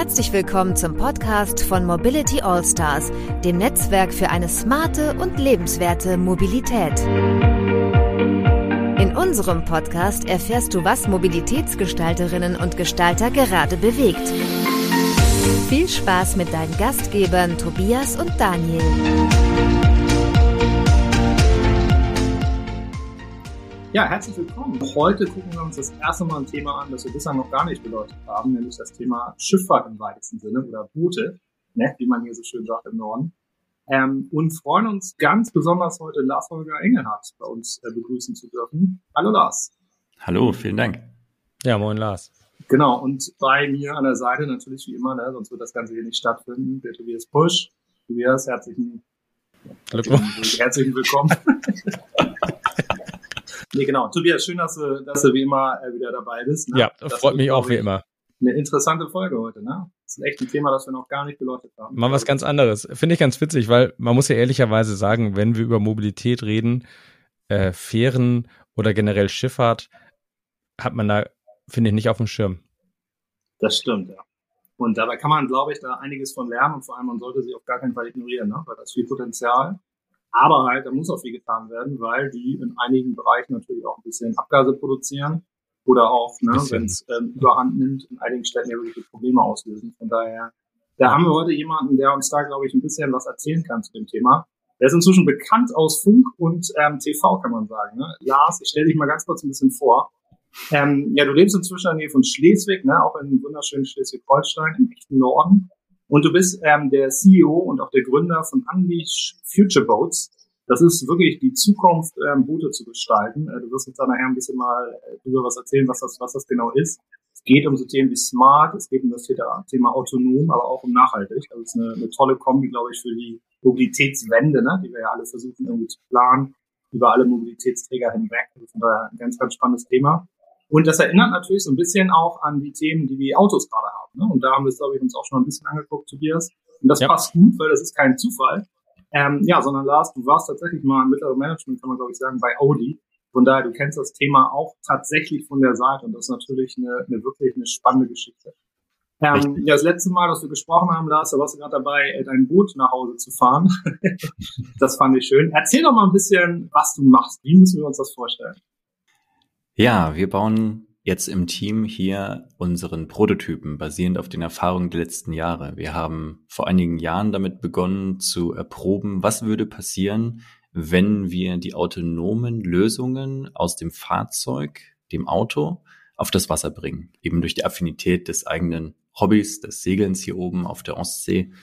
Herzlich willkommen zum Podcast von Mobility All Stars, dem Netzwerk für eine smarte und lebenswerte Mobilität. In unserem Podcast erfährst du, was Mobilitätsgestalterinnen und Gestalter gerade bewegt. Viel Spaß mit deinen Gastgebern Tobias und Daniel. Ja, herzlich willkommen. Heute gucken wir uns das erste Mal ein Thema an, das wir bislang noch gar nicht beleuchtet haben, nämlich das Thema Schifffahrt im weitesten Sinne oder Boote, ne, wie man hier so schön sagt im Norden. Ähm, und freuen uns ganz besonders heute Lars Holger Engelhardt bei uns äh, begrüßen zu dürfen. Hallo Lars. Hallo, vielen Dank. Ja, moin Lars. Genau, und bei mir an der Seite natürlich wie immer, ne, sonst wird das Ganze hier nicht stattfinden, der Tobias Pusch. Tobias, herzlichen, herzlichen, herzlichen Willkommen. Nee, genau. Tobias, schön, dass du, dass du wie immer äh, wieder dabei bist. Ne? Ja, das freut mich auch wie immer. Eine interessante Folge heute, ne? Das ist echt ein Thema, das wir noch gar nicht beleuchtet haben. Mal was ganz anderes. Finde ich ganz witzig, weil man muss ja ehrlicherweise sagen, wenn wir über Mobilität reden, äh, Fähren oder generell Schifffahrt, hat man da, finde ich, nicht auf dem Schirm. Das stimmt, ja. Und dabei kann man, glaube ich, da einiges von lernen und vor allem man sollte sie auf gar keinen Fall ignorieren, ne? weil da ist viel Potenzial. Aber halt, da muss auch viel getan werden, weil die in einigen Bereichen natürlich auch ein bisschen Abgase produzieren oder auch, ne, wenn es ähm, überhand nimmt, in einigen Städten ja wirklich Probleme auslösen. Von daher, da haben wir heute jemanden, der uns da, glaube ich, ein bisschen was erzählen kann zu dem Thema. Der ist inzwischen bekannt aus Funk und ähm, TV, kann man sagen. Ne? Lars, ich stelle dich mal ganz kurz ein bisschen vor. Ähm, ja, du lebst inzwischen in der Nähe von Schleswig, ne, auch in wunderschönen Schleswig-Holstein, im echten Norden. Und du bist ähm, der CEO und auch der Gründer von Unleash Future Boats. Das ist wirklich die Zukunft, ähm, Boote zu gestalten. Äh, du wirst uns da nachher ein bisschen mal äh, über was erzählen, was das, was das genau ist. Es geht um so Themen wie Smart, es geht um das Thema autonom, aber auch um nachhaltig. Also es ist eine, eine tolle Kombi, glaube ich, für die Mobilitätswende, ne, die wir ja alle versuchen irgendwie zu planen, über alle Mobilitätsträger hinweg. Also von daher ein ganz, ganz spannendes Thema. Und das erinnert natürlich so ein bisschen auch an die Themen, die die Autos gerade haben. Ne? Und da haben wir es, glaube ich, uns auch schon ein bisschen angeguckt, Tobias. Und das ja. passt gut, weil das ist kein Zufall. Ähm, ja, sondern Lars, du warst tatsächlich mal im mittleren Management, kann man glaube ich sagen, bei Audi. Von daher, du kennst das Thema auch tatsächlich von der Seite und das ist natürlich eine, eine wirklich eine spannende Geschichte. Ähm, ja, das letzte Mal, dass wir gesprochen haben, Lars, da warst du gerade dabei, äh, dein Boot nach Hause zu fahren. das fand ich schön. Erzähl doch mal ein bisschen, was du machst. Wie müssen wir uns das vorstellen? Ja, wir bauen jetzt im Team hier unseren Prototypen basierend auf den Erfahrungen der letzten Jahre. Wir haben vor einigen Jahren damit begonnen zu erproben, was würde passieren, wenn wir die autonomen Lösungen aus dem Fahrzeug, dem Auto, auf das Wasser bringen. Eben durch die Affinität des eigenen Hobbys, des Segelns hier oben auf der Ostsee,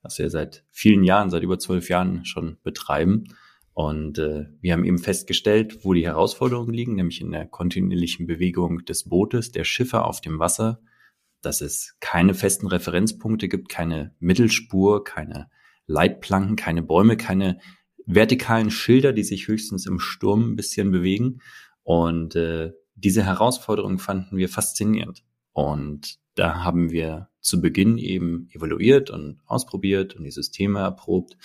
das wir seit vielen Jahren, seit über zwölf Jahren schon betreiben. Und äh, wir haben eben festgestellt, wo die Herausforderungen liegen, nämlich in der kontinuierlichen Bewegung des Bootes, der Schiffe auf dem Wasser, dass es keine festen Referenzpunkte gibt, keine Mittelspur, keine Leitplanken, keine Bäume, keine vertikalen Schilder, die sich höchstens im Sturm ein bisschen bewegen. Und äh, diese Herausforderungen fanden wir faszinierend. Und da haben wir zu Beginn eben evaluiert und ausprobiert und die Systeme erprobt,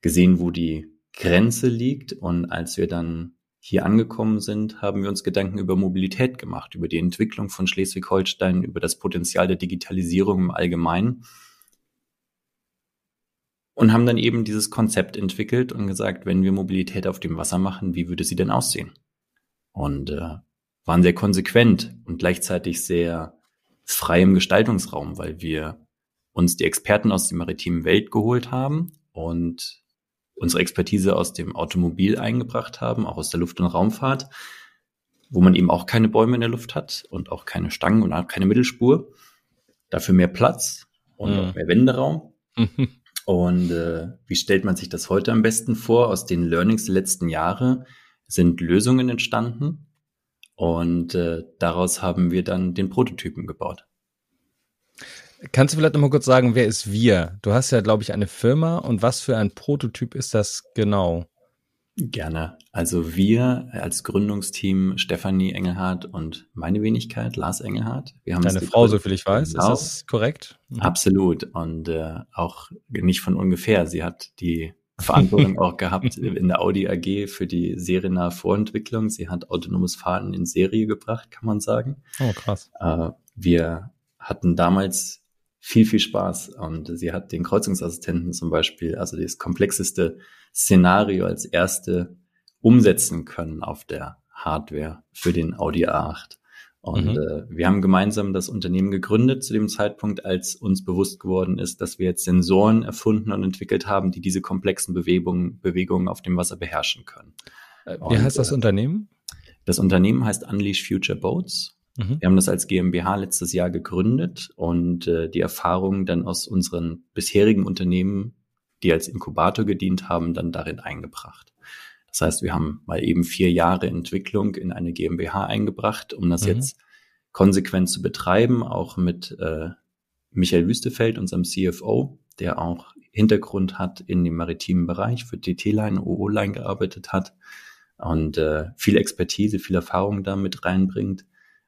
gesehen, wo die Grenze liegt. Und als wir dann hier angekommen sind, haben wir uns Gedanken über Mobilität gemacht, über die Entwicklung von Schleswig-Holstein, über das Potenzial der Digitalisierung im Allgemeinen. Und haben dann eben dieses Konzept entwickelt und gesagt, wenn wir Mobilität auf dem Wasser machen, wie würde sie denn aussehen? Und äh, waren sehr konsequent und gleichzeitig sehr frei im Gestaltungsraum, weil wir uns die Experten aus der maritimen Welt geholt haben und unsere Expertise aus dem Automobil eingebracht haben, auch aus der Luft- und Raumfahrt, wo man eben auch keine Bäume in der Luft hat und auch keine Stangen und auch keine Mittelspur. Dafür mehr Platz und mhm. auch mehr Wenderaum. Mhm. Und äh, wie stellt man sich das heute am besten vor? Aus den Learnings der letzten Jahre sind Lösungen entstanden und äh, daraus haben wir dann den Prototypen gebaut. Kannst du vielleicht nochmal kurz sagen, wer ist wir? Du hast ja, glaube ich, eine Firma und was für ein Prototyp ist das genau? Gerne. Also wir als Gründungsteam Stefanie Engelhardt und meine Wenigkeit Lars Engelhardt. Wir haben Deine Frau, so viel ich weiß, genau. ist das korrekt? Mhm. Absolut und äh, auch nicht von ungefähr. Sie hat die Verantwortung auch gehabt in der Audi AG für die seriennahe Vorentwicklung. Sie hat autonomes Fahren in Serie gebracht, kann man sagen. Oh, krass. Äh, wir hatten damals viel, viel Spaß. Und sie hat den Kreuzungsassistenten zum Beispiel, also das komplexeste Szenario als erste umsetzen können auf der Hardware für den Audi A8. Und mhm. äh, wir haben gemeinsam das Unternehmen gegründet zu dem Zeitpunkt, als uns bewusst geworden ist, dass wir jetzt Sensoren erfunden und entwickelt haben, die diese komplexen Bewegungen, Bewegungen auf dem Wasser beherrschen können. Wie und, heißt das äh, Unternehmen? Das Unternehmen heißt Unleash Future Boats. Mhm. Wir haben das als GmbH letztes Jahr gegründet und äh, die Erfahrungen dann aus unseren bisherigen Unternehmen, die als Inkubator gedient haben, dann darin eingebracht. Das heißt, wir haben mal eben vier Jahre Entwicklung in eine GmbH eingebracht, um das mhm. jetzt konsequent zu betreiben, auch mit äh, Michael Wüstefeld, unserem CFO, der auch Hintergrund hat in dem maritimen Bereich, für TT-Line, OO-Line gearbeitet hat und äh, viel Expertise, viel Erfahrung damit reinbringt.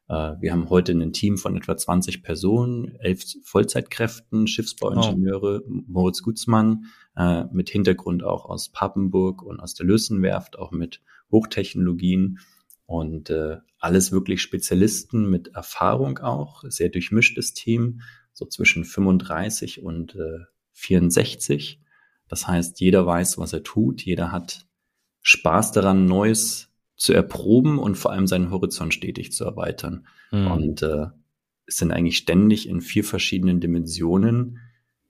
Äh, wir haben heute ein Team von etwa 20 Personen, elf Vollzeitkräften, Schiffsbauingenieure, oh. Moritz Gutzmann, äh, mit Hintergrund auch aus Papenburg und aus der Lösenwerft, auch mit Hochtechnologien und äh, alles wirklich Spezialisten mit Erfahrung auch, sehr durchmischtes Team, so zwischen 35 und äh, 64. Das heißt, jeder weiß, was er tut, jeder hat Spaß daran, Neues zu erproben und vor allem seinen Horizont stetig zu erweitern. Mhm. Und äh, es sind eigentlich ständig in vier verschiedenen Dimensionen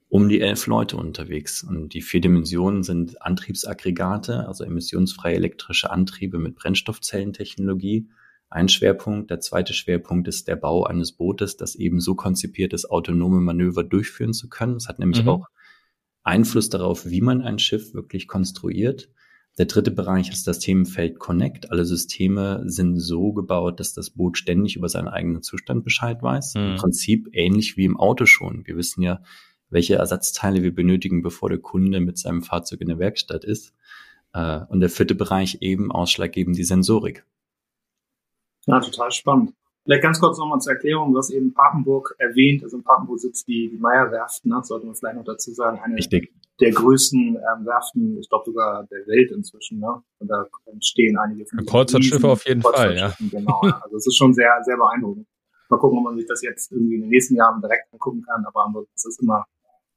um die elf Leute unterwegs. Und die vier Dimensionen sind Antriebsaggregate, also emissionsfreie elektrische Antriebe mit Brennstoffzellentechnologie. Ein Schwerpunkt. Der zweite Schwerpunkt ist der Bau eines Bootes, das eben so konzipiert ist, autonome Manöver durchführen zu können. Das hat nämlich mhm. auch Einfluss darauf, wie man ein Schiff wirklich konstruiert. Der dritte Bereich ist das Themenfeld Connect. Alle Systeme sind so gebaut, dass das Boot ständig über seinen eigenen Zustand Bescheid weiß. Mhm. Im Prinzip ähnlich wie im Auto schon. Wir wissen ja, welche Ersatzteile wir benötigen, bevor der Kunde mit seinem Fahrzeug in der Werkstatt ist. Äh, und der vierte Bereich eben ausschlaggebend die Sensorik. Ja, total spannend. Vielleicht ganz kurz nochmal zur Erklärung, du hast eben Papenburg erwähnt, also in Papenburg sitzt die, die Meyer-Werft, ne? sollte man vielleicht noch dazu sagen, eine Richtig. der größten ähm, Werften, ich glaube sogar der Welt inzwischen, ne? Und da stehen einige von Kreuzfahrtschiffe auf jeden Fall, ja. Genau, also es ist schon sehr, sehr beeindruckend. Mal gucken, ob man sich das jetzt irgendwie in den nächsten Jahren direkt angucken kann, aber ansonsten ist es immer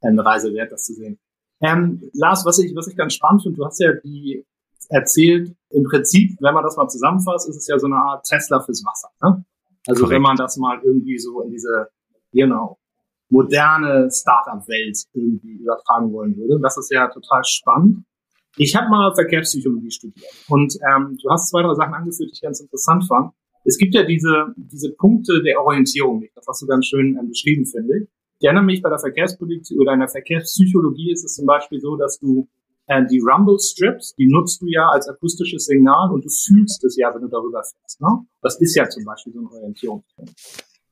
eine Reise wert, das zu sehen. Ähm, Lars, was ich, was ich ganz spannend finde, du hast ja die erzählt, im Prinzip, wenn man das mal zusammenfasst, ist es ja so eine Art Tesla fürs Wasser. Ne? Also Correct. wenn man das mal irgendwie so in diese, genau, moderne Startup-Welt irgendwie übertragen wollen würde. Das ist ja total spannend. Ich habe mal Verkehrspsychologie studiert und ähm, du hast zwei, drei Sachen angeführt, die ich ganz interessant fand. Es gibt ja diese, diese Punkte der Orientierung, das hast du ganz schön ähm, beschrieben, finde ich. Ich erinnere mich bei der Verkehrspolitik oder in der Verkehrspsychologie ist es zum Beispiel so, dass du äh, die Rumble Strips, die nutzt du ja als akustisches Signal und du fühlst es ja, wenn du darüber fährst. Ne? Das ist ja zum Beispiel so ein Orientierungspunkt.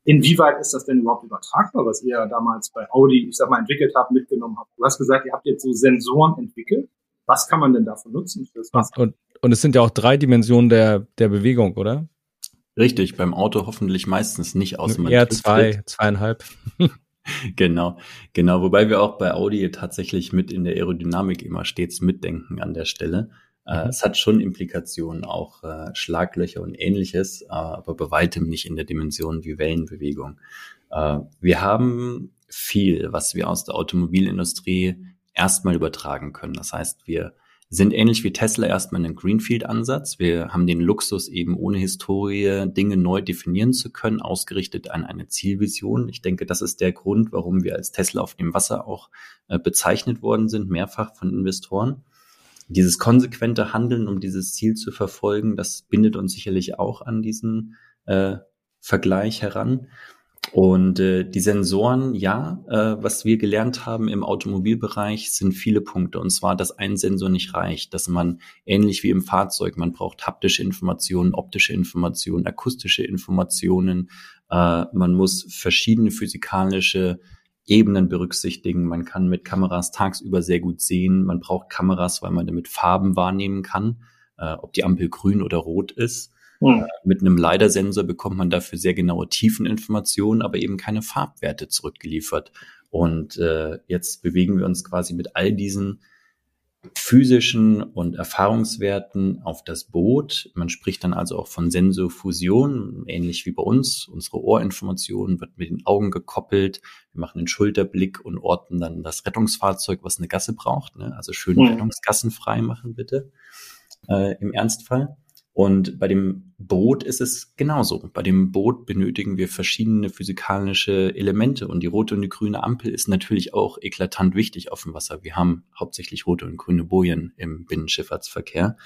Inwieweit ist das denn überhaupt übertragbar, was ihr damals bei Audi, ich sag mal, entwickelt habt, mitgenommen habt? Du hast gesagt, ihr habt jetzt so Sensoren entwickelt. Was kann man denn davon nutzen? Und, und es sind ja auch drei Dimensionen der, der Bewegung, oder? Richtig, beim Auto hoffentlich meistens nicht aus. Eher zwei, zweieinhalb. Genau, genau. Wobei wir auch bei Audi tatsächlich mit in der Aerodynamik immer stets mitdenken an der Stelle. Äh, mhm. Es hat schon Implikationen, auch äh, Schlaglöcher und ähnliches, äh, aber bei weitem nicht in der Dimension wie Wellenbewegung. Äh, wir haben viel, was wir aus der Automobilindustrie erstmal übertragen können. Das heißt, wir sind ähnlich wie Tesla erstmal einen Greenfield-Ansatz. Wir haben den Luxus, eben ohne Historie Dinge neu definieren zu können, ausgerichtet an eine Zielvision. Ich denke, das ist der Grund, warum wir als Tesla auf dem Wasser auch äh, bezeichnet worden sind, mehrfach von Investoren. Dieses konsequente Handeln, um dieses Ziel zu verfolgen, das bindet uns sicherlich auch an diesen äh, Vergleich heran. Und äh, die Sensoren, ja, äh, was wir gelernt haben im Automobilbereich, sind viele Punkte. Und zwar, dass ein Sensor nicht reicht, dass man ähnlich wie im Fahrzeug, man braucht haptische Informationen, optische Informationen, akustische Informationen. Äh, man muss verschiedene physikalische Ebenen berücksichtigen. Man kann mit Kameras tagsüber sehr gut sehen. Man braucht Kameras, weil man damit Farben wahrnehmen kann, äh, ob die Ampel grün oder rot ist. Mhm. Mit einem LiDAR-Sensor bekommt man dafür sehr genaue Tiefeninformationen, aber eben keine Farbwerte zurückgeliefert. Und äh, jetzt bewegen wir uns quasi mit all diesen physischen und Erfahrungswerten auf das Boot. Man spricht dann also auch von Sensofusion, ähnlich wie bei uns. Unsere Ohrinformation wird mit den Augen gekoppelt. Wir machen den Schulterblick und orten dann das Rettungsfahrzeug, was eine Gasse braucht. Ne? Also schön mhm. rettungsgassenfrei machen bitte äh, im Ernstfall. Und bei dem Boot ist es genauso. Bei dem Boot benötigen wir verschiedene physikalische Elemente und die rote und die grüne Ampel ist natürlich auch eklatant wichtig auf dem Wasser. Wir haben hauptsächlich rote und grüne Bojen im Binnenschifffahrtsverkehr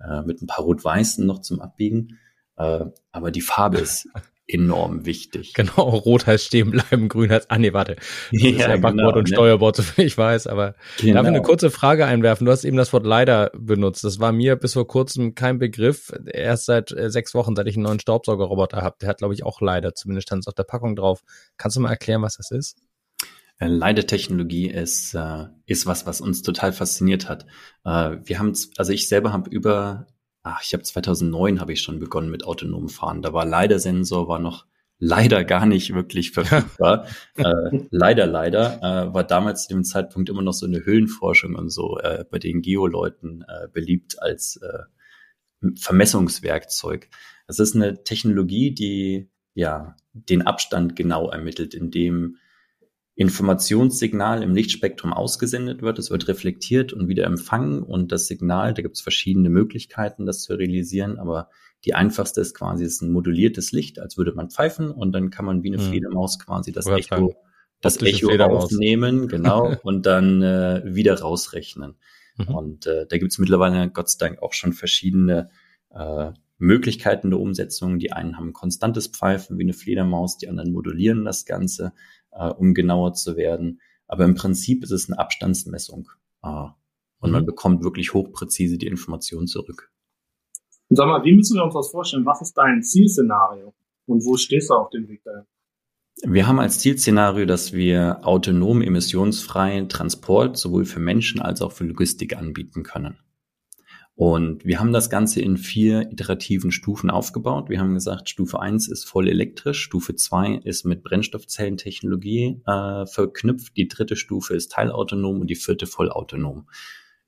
äh, mit ein paar rot-weißen noch zum Abbiegen. Äh, aber die Farbe ist enorm wichtig. Genau, rot heißt stehen bleiben, grün heißt, ah nee, warte. Das ja, ist ja Backbord genau, und ne? Steuerbord, soviel ich weiß, aber genau. darf ich eine kurze Frage einwerfen? Du hast eben das Wort leider benutzt. Das war mir bis vor kurzem kein Begriff. Erst seit äh, sechs Wochen, seit ich einen neuen Staubsaugerroboter habe. Der hat, glaube ich, auch leider, zumindest stand es auf der Packung drauf. Kannst du mal erklären, was das ist? Äh, Leidetechnologie ist, äh, ist was, was uns total fasziniert hat. Äh, wir haben, also ich selber habe über ach, ich habe 2009 habe ich schon begonnen mit autonomem Fahren. Da war leider Sensor war noch leider gar nicht wirklich verfügbar. äh, leider, leider äh, war damals zu dem Zeitpunkt immer noch so eine Höhlenforschung und so äh, bei den Geoleuten äh, beliebt als äh, Vermessungswerkzeug. Das ist eine Technologie, die ja den Abstand genau ermittelt, indem Informationssignal im Lichtspektrum ausgesendet wird. Es wird reflektiert und wieder empfangen und das Signal, da gibt es verschiedene Möglichkeiten, das zu realisieren, aber die einfachste ist quasi ist ein moduliertes Licht, als würde man pfeifen und dann kann man wie eine hm. Fledermaus quasi das Oder Echo, das Echo aufnehmen, genau, und dann äh, wieder rausrechnen. Mhm. Und äh, da gibt es mittlerweile Gott sei Dank auch schon verschiedene äh, Möglichkeiten der Umsetzung. Die einen haben konstantes Pfeifen wie eine Fledermaus, die anderen modulieren das Ganze äh, um genauer zu werden. Aber im Prinzip ist es eine Abstandsmessung. Äh, und mhm. man bekommt wirklich hochpräzise die Informationen zurück. Und sag mal, wie müssen wir uns das vorstellen? Was ist dein Zielszenario? Und wo stehst du auf dem Weg dahin? Wir haben als Zielszenario, dass wir autonom emissionsfreien Transport sowohl für Menschen als auch für Logistik anbieten können. Und wir haben das Ganze in vier iterativen Stufen aufgebaut. Wir haben gesagt, Stufe eins ist voll elektrisch, Stufe zwei ist mit Brennstoffzellentechnologie äh, verknüpft, die dritte Stufe ist teilautonom und die vierte vollautonom.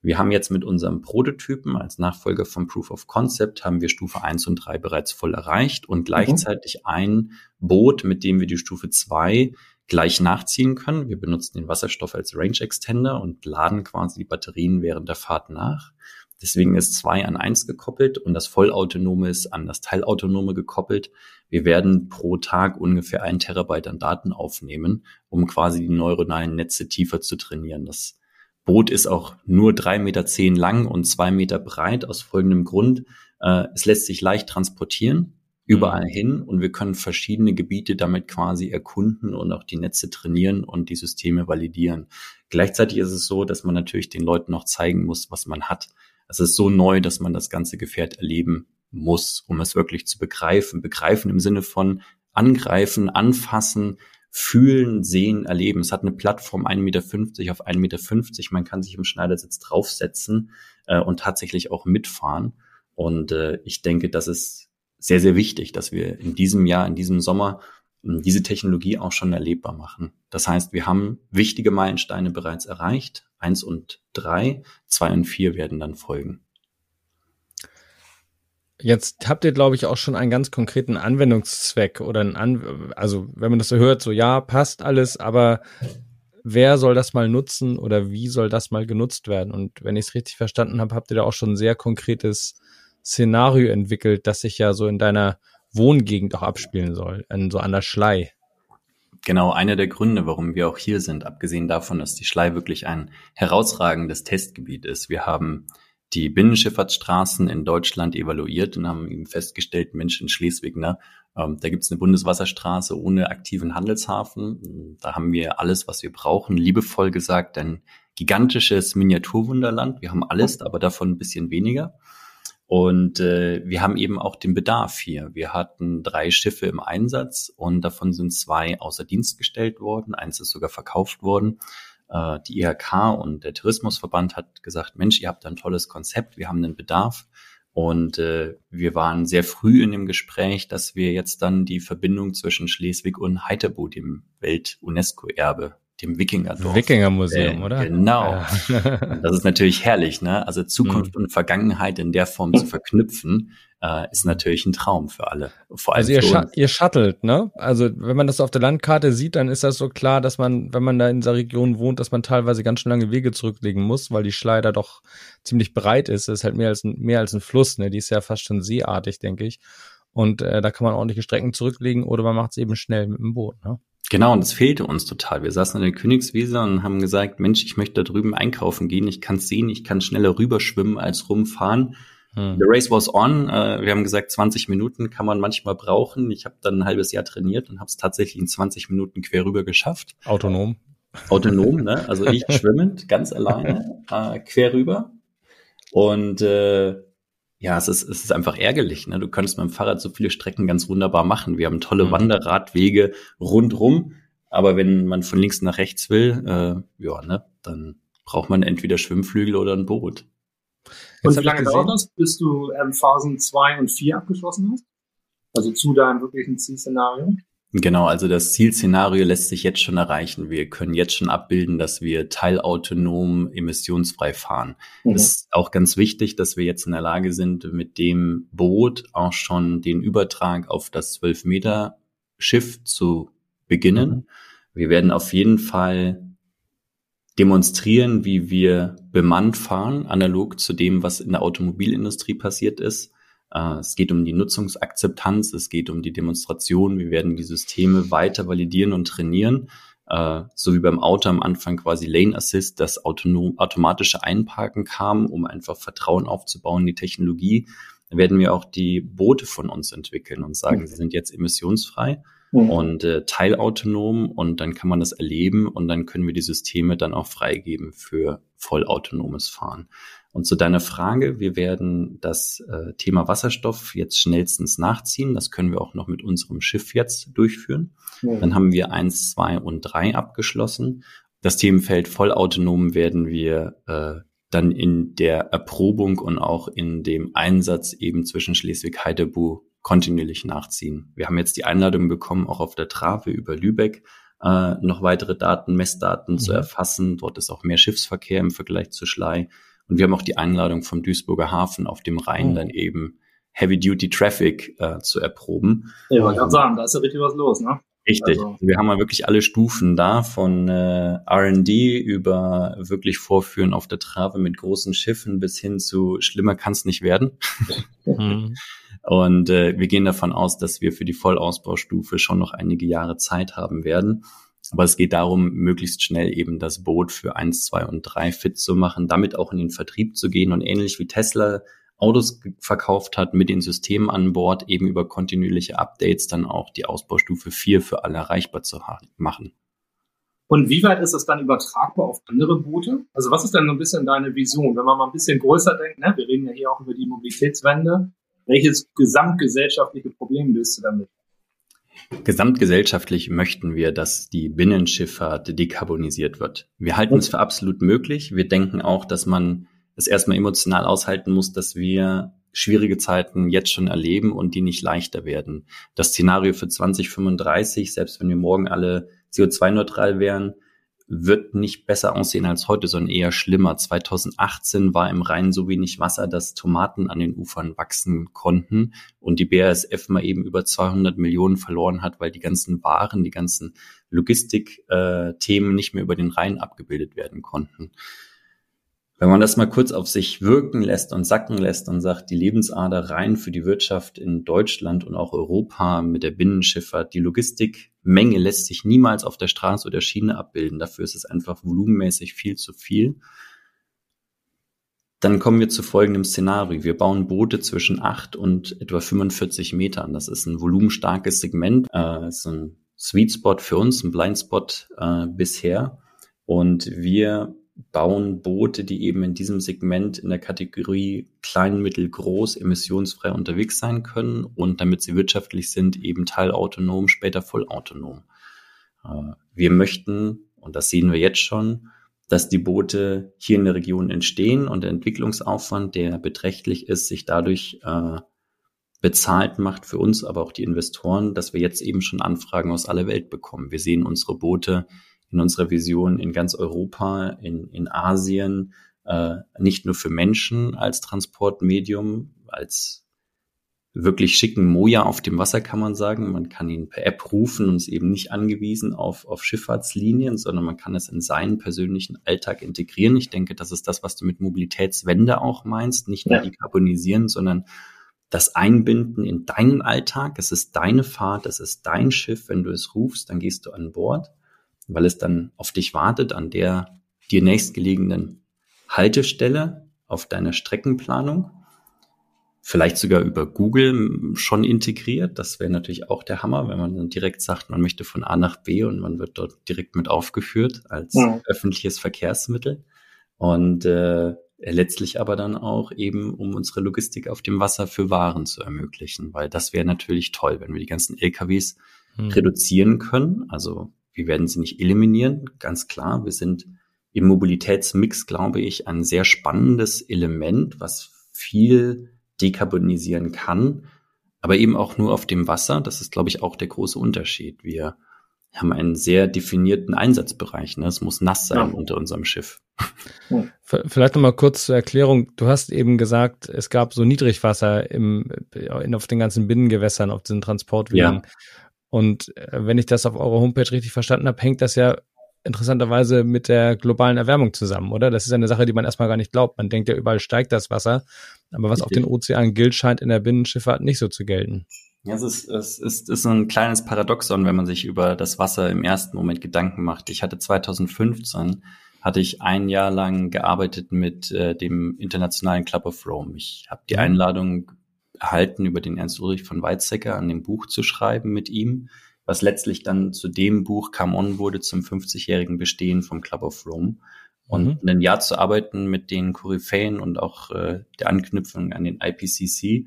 Wir haben jetzt mit unserem Prototypen als Nachfolger vom Proof of Concept haben wir Stufe eins und drei bereits voll erreicht und mhm. gleichzeitig mhm. ein Boot, mit dem wir die Stufe zwei gleich nachziehen können. Wir benutzen den Wasserstoff als Range Extender und laden quasi die Batterien während der Fahrt nach. Deswegen ist zwei an eins gekoppelt und das Vollautonome ist an das Teilautonome gekoppelt. Wir werden pro Tag ungefähr ein Terabyte an Daten aufnehmen, um quasi die neuronalen Netze tiefer zu trainieren. Das Boot ist auch nur drei Meter zehn lang und zwei Meter breit aus folgendem Grund. Äh, es lässt sich leicht transportieren überall mhm. hin und wir können verschiedene Gebiete damit quasi erkunden und auch die Netze trainieren und die Systeme validieren. Gleichzeitig ist es so, dass man natürlich den Leuten noch zeigen muss, was man hat. Es ist so neu, dass man das ganze Gefährt erleben muss, um es wirklich zu begreifen. Begreifen im Sinne von angreifen, anfassen, fühlen, sehen, erleben. Es hat eine Plattform 1,50 Meter auf 1,50 Meter. Man kann sich im Schneidersitz draufsetzen äh, und tatsächlich auch mitfahren. Und äh, ich denke, das ist sehr, sehr wichtig, dass wir in diesem Jahr, in diesem Sommer diese Technologie auch schon erlebbar machen. Das heißt, wir haben wichtige Meilensteine bereits erreicht. Eins und drei, zwei und vier werden dann folgen. Jetzt habt ihr, glaube ich, auch schon einen ganz konkreten Anwendungszweck oder ein An also wenn man das so hört, so ja, passt alles, aber wer soll das mal nutzen oder wie soll das mal genutzt werden? Und wenn ich es richtig verstanden habe, habt ihr da auch schon ein sehr konkretes Szenario entwickelt, das sich ja so in deiner Wohngegend auch abspielen soll, an, so an der Schlei. Genau, einer der Gründe, warum wir auch hier sind, abgesehen davon, dass die Schlei wirklich ein herausragendes Testgebiet ist. Wir haben die Binnenschifffahrtsstraßen in Deutschland evaluiert und haben eben festgestellt, Mensch, in Schleswig, ne, ähm, da gibt's eine Bundeswasserstraße ohne aktiven Handelshafen. Da haben wir alles, was wir brauchen, liebevoll gesagt, ein gigantisches Miniaturwunderland. Wir haben alles, aber davon ein bisschen weniger. Und äh, wir haben eben auch den Bedarf hier. Wir hatten drei Schiffe im Einsatz und davon sind zwei außer Dienst gestellt worden. Eins ist sogar verkauft worden. Äh, die IHK und der Tourismusverband hat gesagt, Mensch, ihr habt ein tolles Konzept, wir haben einen Bedarf. Und äh, wir waren sehr früh in dem Gespräch, dass wir jetzt dann die Verbindung zwischen Schleswig und Heiterbu, dem Welt-UNESCO-Erbe, dem Wikingerdorf. Wikingermuseum, äh, oder? Genau. Ja. Das ist natürlich herrlich, ne? Also Zukunft Mhm. und Vergangenheit in der Form zu verknüpfen, äh, ist natürlich ein Traum für alle. Vor allem Also ihr, uns. ihr shuttelt, ne? Also wenn man das auf der Landkarte sieht, dann ist das so klar, dass man, wenn man da in dieser Region wohnt, dass man teilweise ganz schön lange Wege zurücklegen muss, weil die Schleider doch ziemlich breit ist. Das ist halt mehr als ein, mehr als ein Fluss, ne? Die ist ja fast schon seeartig, denke ich. Und äh, da kann man ordentliche Strecken zurücklegen oder man macht es eben schnell mit dem Boot, ne? Genau, und das fehlte uns total. Wir saßen in der Königswiese und haben gesagt, Mensch, ich möchte da drüben einkaufen gehen, ich kann es sehen, ich kann schneller rüberschwimmen als rumfahren. Hm. The race was on. Äh, wir haben gesagt, 20 Minuten kann man manchmal brauchen. Ich habe dann ein halbes Jahr trainiert und habe es tatsächlich in 20 Minuten quer rüber geschafft. Autonom. Autonom, ne? Also ich schwimmend, ganz alleine, äh, quer rüber. Und äh, ja, es ist, es ist einfach ärgerlich. Ne? Du könntest mit dem Fahrrad so viele Strecken ganz wunderbar machen. Wir haben tolle Mhm. Wanderradwege rundrum. Aber wenn man von links nach rechts will, äh, ja, ne, dann braucht man entweder Schwimmflügel oder ein Boot. Und Jetzt wie hab lange dauert das, bis du ähm, Phasen 2 und 4 abgeschlossen hast? Also zu deinem wirklichen Zielszenario? Genau, also das Zielszenario lässt sich jetzt schon erreichen. Wir können jetzt schon abbilden, dass wir teilautonom emissionsfrei fahren. Mhm. Es ist auch ganz wichtig, dass wir jetzt in der Lage sind, mit dem Boot auch schon den Übertrag auf das 12 Meter Schiff zu beginnen. Mhm. Wir werden auf jeden Fall demonstrieren, wie wir bemannt fahren, analog zu dem, was in der Automobilindustrie passiert ist. Äh, Es geht um die Nutzungsakzeptanz, es geht um die Demonstration. Wir werden die Systeme weiter validieren und trainieren. Äh, So wie beim Auto am Anfang quasi Lane Assist, das autonom, automatische Einparken kam, um einfach Vertrauen aufzubauen in die Technologie, werden wir auch die Boote von uns entwickeln und sagen, sie sind jetzt emissionsfrei Mhm. und äh, teilautonom und dann kann man das erleben und dann können wir die Systeme dann auch freigeben für vollautonomes Fahren. Und zu deiner Frage, wir werden das äh, Thema Wasserstoff jetzt schnellstens nachziehen. Das können wir auch noch mit unserem Schiff jetzt durchführen. Mhm. Dann haben wir eins, zwei und drei abgeschlossen. Das Themenfeld vollautonom werden wir äh, dann in der Erprobung und auch in dem Einsatz eben zwischen Schleswig-Heidebu kontinuierlich nachziehen. Wir haben jetzt die Einladung bekommen, auch auf der Trave über Lübeck äh, noch weitere Daten, Messdaten zu Mhm. erfassen. Dort ist auch mehr Schiffsverkehr im Vergleich zu Schlei. Und wir haben auch die Einladung vom Duisburger Hafen auf dem Rhein Oh. dann eben Heavy-Duty Traffic äh, zu erproben. Ja, wollte gerade sagen, da ist ja richtig was los, ne? Richtig. Also- wir haben ja wirklich alle Stufen da, von äh, R&D über wirklich Vorführen auf der Trave mit großen Schiffen bis hin zu schlimmer kann es nicht werden. Mhm. Und äh, wir gehen davon aus, dass wir für die Vollausbaustufe schon noch einige Jahre Zeit haben werden. Aber es geht darum, möglichst schnell eben das Boot für eins, zwei und drei fit zu machen, damit auch in den Vertrieb zu gehen und ähnlich wie Tesla Autos verkauft hat mit den Systemen an Bord, eben über kontinuierliche Updates dann auch die Ausbaustufe 4 für alle erreichbar zu machen. Und wie weit ist das dann übertragbar auf andere Boote? Also was ist denn so ein bisschen deine Vision? Wenn man mal ein bisschen größer denkt, ne? wir reden ja hier auch über die Mobilitätswende, welches gesamtgesellschaftliche Problem löst du damit? Gesamtgesellschaftlich möchten wir, dass die Binnenschifffahrt dekarbonisiert wird. Wir halten es für absolut möglich. Wir denken auch, dass man es erstmal emotional aushalten muss, dass wir schwierige Zeiten jetzt schon erleben und die nicht leichter werden. Das Szenario für 2035, selbst wenn wir morgen alle CO2-neutral wären, wird nicht besser aussehen als heute, sondern eher schlimmer. 2018 war im Rhein so wenig Wasser, dass Tomaten an den Ufern wachsen konnten und die BASF mal eben über 200 Millionen verloren hat, weil die ganzen Waren, die ganzen Logistik-Themen nicht mehr über den Rhein abgebildet werden konnten. Wenn man das mal kurz auf sich wirken lässt und sacken lässt und sagt, die Lebensader rein für die Wirtschaft in Deutschland und auch Europa mit der Binnenschifffahrt, die Logistikmenge lässt sich niemals auf der Straße oder Schiene abbilden. Dafür ist es einfach volumenmäßig viel zu viel. Dann kommen wir zu folgendem Szenario. Wir bauen Boote zwischen 8 und etwa 45 Metern. Das ist ein volumenstarkes Segment, äh, ist ein Sweet Spot für uns, ein Blindspot äh, bisher. Und wir bauen Boote, die eben in diesem Segment in der Kategorie klein, mittel, groß, emissionsfrei unterwegs sein können und damit sie wirtschaftlich sind, eben teilautonom, später vollautonom. Äh, Wir möchten, und das sehen wir jetzt schon, dass die Boote hier in der Region entstehen und der Entwicklungsaufwand, der beträchtlich ist, sich dadurch äh, bezahlt macht für uns, aber auch die Investoren, dass wir jetzt eben schon Anfragen aus aller Welt bekommen. Wir sehen unsere Boote in unserer Vision in ganz Europa, in, in Asien, äh, nicht nur für Menschen als Transportmedium, als wirklich schicken Moja auf dem Wasser, kann man sagen. Man kann ihn per App rufen und ist eben nicht angewiesen auf, auf Schifffahrtslinien, sondern man kann es in seinen persönlichen Alltag integrieren. Ich denke, das ist das, was du mit Mobilitätswende auch meinst. Nicht nur ja. dekarbonisieren, sondern das Einbinden in deinen Alltag. Es ist deine Fahrt, es ist dein Schiff. Wenn du es rufst, dann gehst du an Bord, weil es dann auf dich wartet an der dir nächstgelegenen Haltestelle auf deiner Streckenplanung vielleicht sogar über Google schon integriert. Das wäre natürlich auch der Hammer, wenn man dann direkt sagt, man möchte von A nach B und man wird dort direkt mit aufgeführt als ja. öffentliches Verkehrsmittel. Und äh, letztlich aber dann auch eben, um unsere Logistik auf dem Wasser für Waren zu ermöglichen, weil das wäre natürlich toll, wenn wir die ganzen LKWs hm. reduzieren können. Also wir werden sie nicht eliminieren, ganz klar. Wir sind im Mobilitätsmix, glaube ich, ein sehr spannendes Element, was viel dekarbonisieren kann, aber eben auch nur auf dem Wasser. Das ist, glaube ich, auch der große Unterschied. Wir haben einen sehr definierten Einsatzbereich. Ne? Es muss nass sein ja. unter unserem Schiff. Vielleicht nochmal kurz zur Erklärung. Du hast eben gesagt, es gab so Niedrigwasser im, in, auf den ganzen Binnengewässern, auf diesen Transportwegen. Ja. Und äh, wenn ich das auf eurer Homepage richtig verstanden habe, hängt das ja interessanterweise mit der globalen Erwärmung zusammen, oder? Das ist eine Sache, die man erstmal gar nicht glaubt. Man denkt ja, überall steigt das Wasser. Aber was auf den Ozeanen gilt, scheint in der Binnenschifffahrt nicht so zu gelten. Ja, es ist, es ist, ist ein kleines Paradoxon, wenn man sich über das Wasser im ersten Moment Gedanken macht. Ich hatte 2015 hatte ich ein Jahr lang gearbeitet mit äh, dem Internationalen Club of Rome. Ich habe die mhm. Einladung erhalten, über den Ernst Ulrich von Weizsäcker an dem Buch zu schreiben mit ihm was letztlich dann zu dem Buch Come On wurde zum 50-jährigen Bestehen vom Club of Rome. Und mhm. ein Jahr zu arbeiten mit den Koryphäen und auch äh, der Anknüpfung an den IPCC,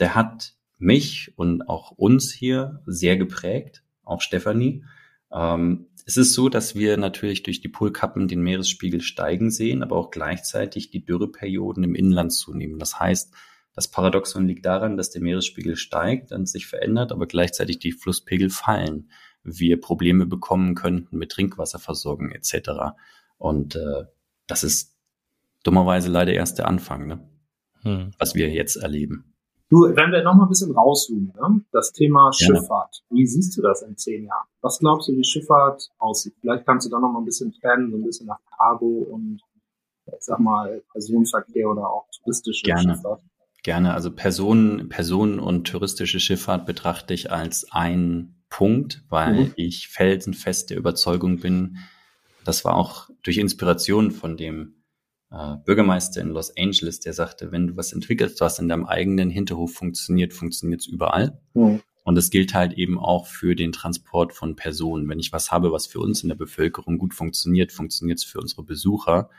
der hat mich und auch uns hier sehr geprägt, auch Stefanie. Ähm, es ist so, dass wir natürlich durch die Polkappen den Meeresspiegel steigen sehen, aber auch gleichzeitig die Dürreperioden im Inland zunehmen. Das heißt, das Paradoxon liegt daran, dass der Meeresspiegel steigt und sich verändert, aber gleichzeitig die Flusspegel fallen. Wir Probleme bekommen könnten mit Trinkwasserversorgung etc. Und äh, das ist dummerweise leider erst der Anfang, ne? Hm. was wir jetzt erleben. Du, wenn wir noch mal ein bisschen rauszoomen, ne? das Thema Schifffahrt. Wie siehst du das in zehn Jahren? Was glaubst du, wie Schifffahrt aussieht? Vielleicht kannst du da noch mal ein bisschen trennen, so ein bisschen nach Cargo und ich sag mal Personenverkehr oder auch touristische Gerne. Schifffahrt. Gerne. Also Personen, Personen und touristische Schifffahrt betrachte ich als ein Punkt, weil mhm. ich felsenfest der Überzeugung bin, das war auch durch Inspiration von dem äh, Bürgermeister in Los Angeles, der sagte, wenn du was entwickelst, was in deinem eigenen Hinterhof funktioniert, funktioniert es überall. Mhm. Und das gilt halt eben auch für den Transport von Personen. Wenn ich was habe, was für uns in der Bevölkerung gut funktioniert, funktioniert es für unsere Besucher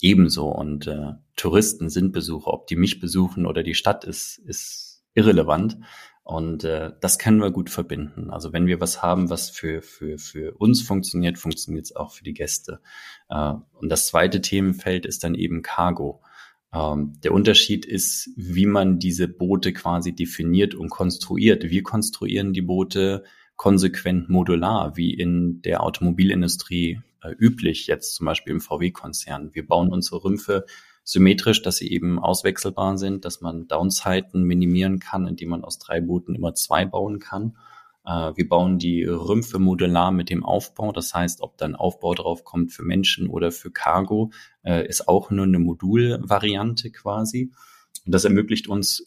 ebenso. Und äh, Touristen sind Besucher. Ob die mich besuchen oder die Stadt ist, ist irrelevant. Und äh, das können wir gut verbinden. Also wenn wir was haben, was für, für, für uns funktioniert, funktioniert es auch für die Gäste. Äh, und das zweite Themenfeld ist dann eben Cargo. Ähm, der Unterschied ist, wie man diese Boote quasi definiert und konstruiert. Wir konstruieren die Boote konsequent modular, wie in der Automobilindustrie äh, üblich, jetzt zum Beispiel im VW-Konzern. Wir bauen unsere Rümpfe symmetrisch, dass sie eben auswechselbar sind, dass man Downzeiten minimieren kann, indem man aus drei Booten immer zwei bauen kann. Äh, wir bauen die Rümpfe modular mit dem Aufbau. Das heißt, ob dann Aufbau drauf kommt für Menschen oder für Cargo, äh, ist auch nur eine Modulvariante quasi. Und das ermöglicht uns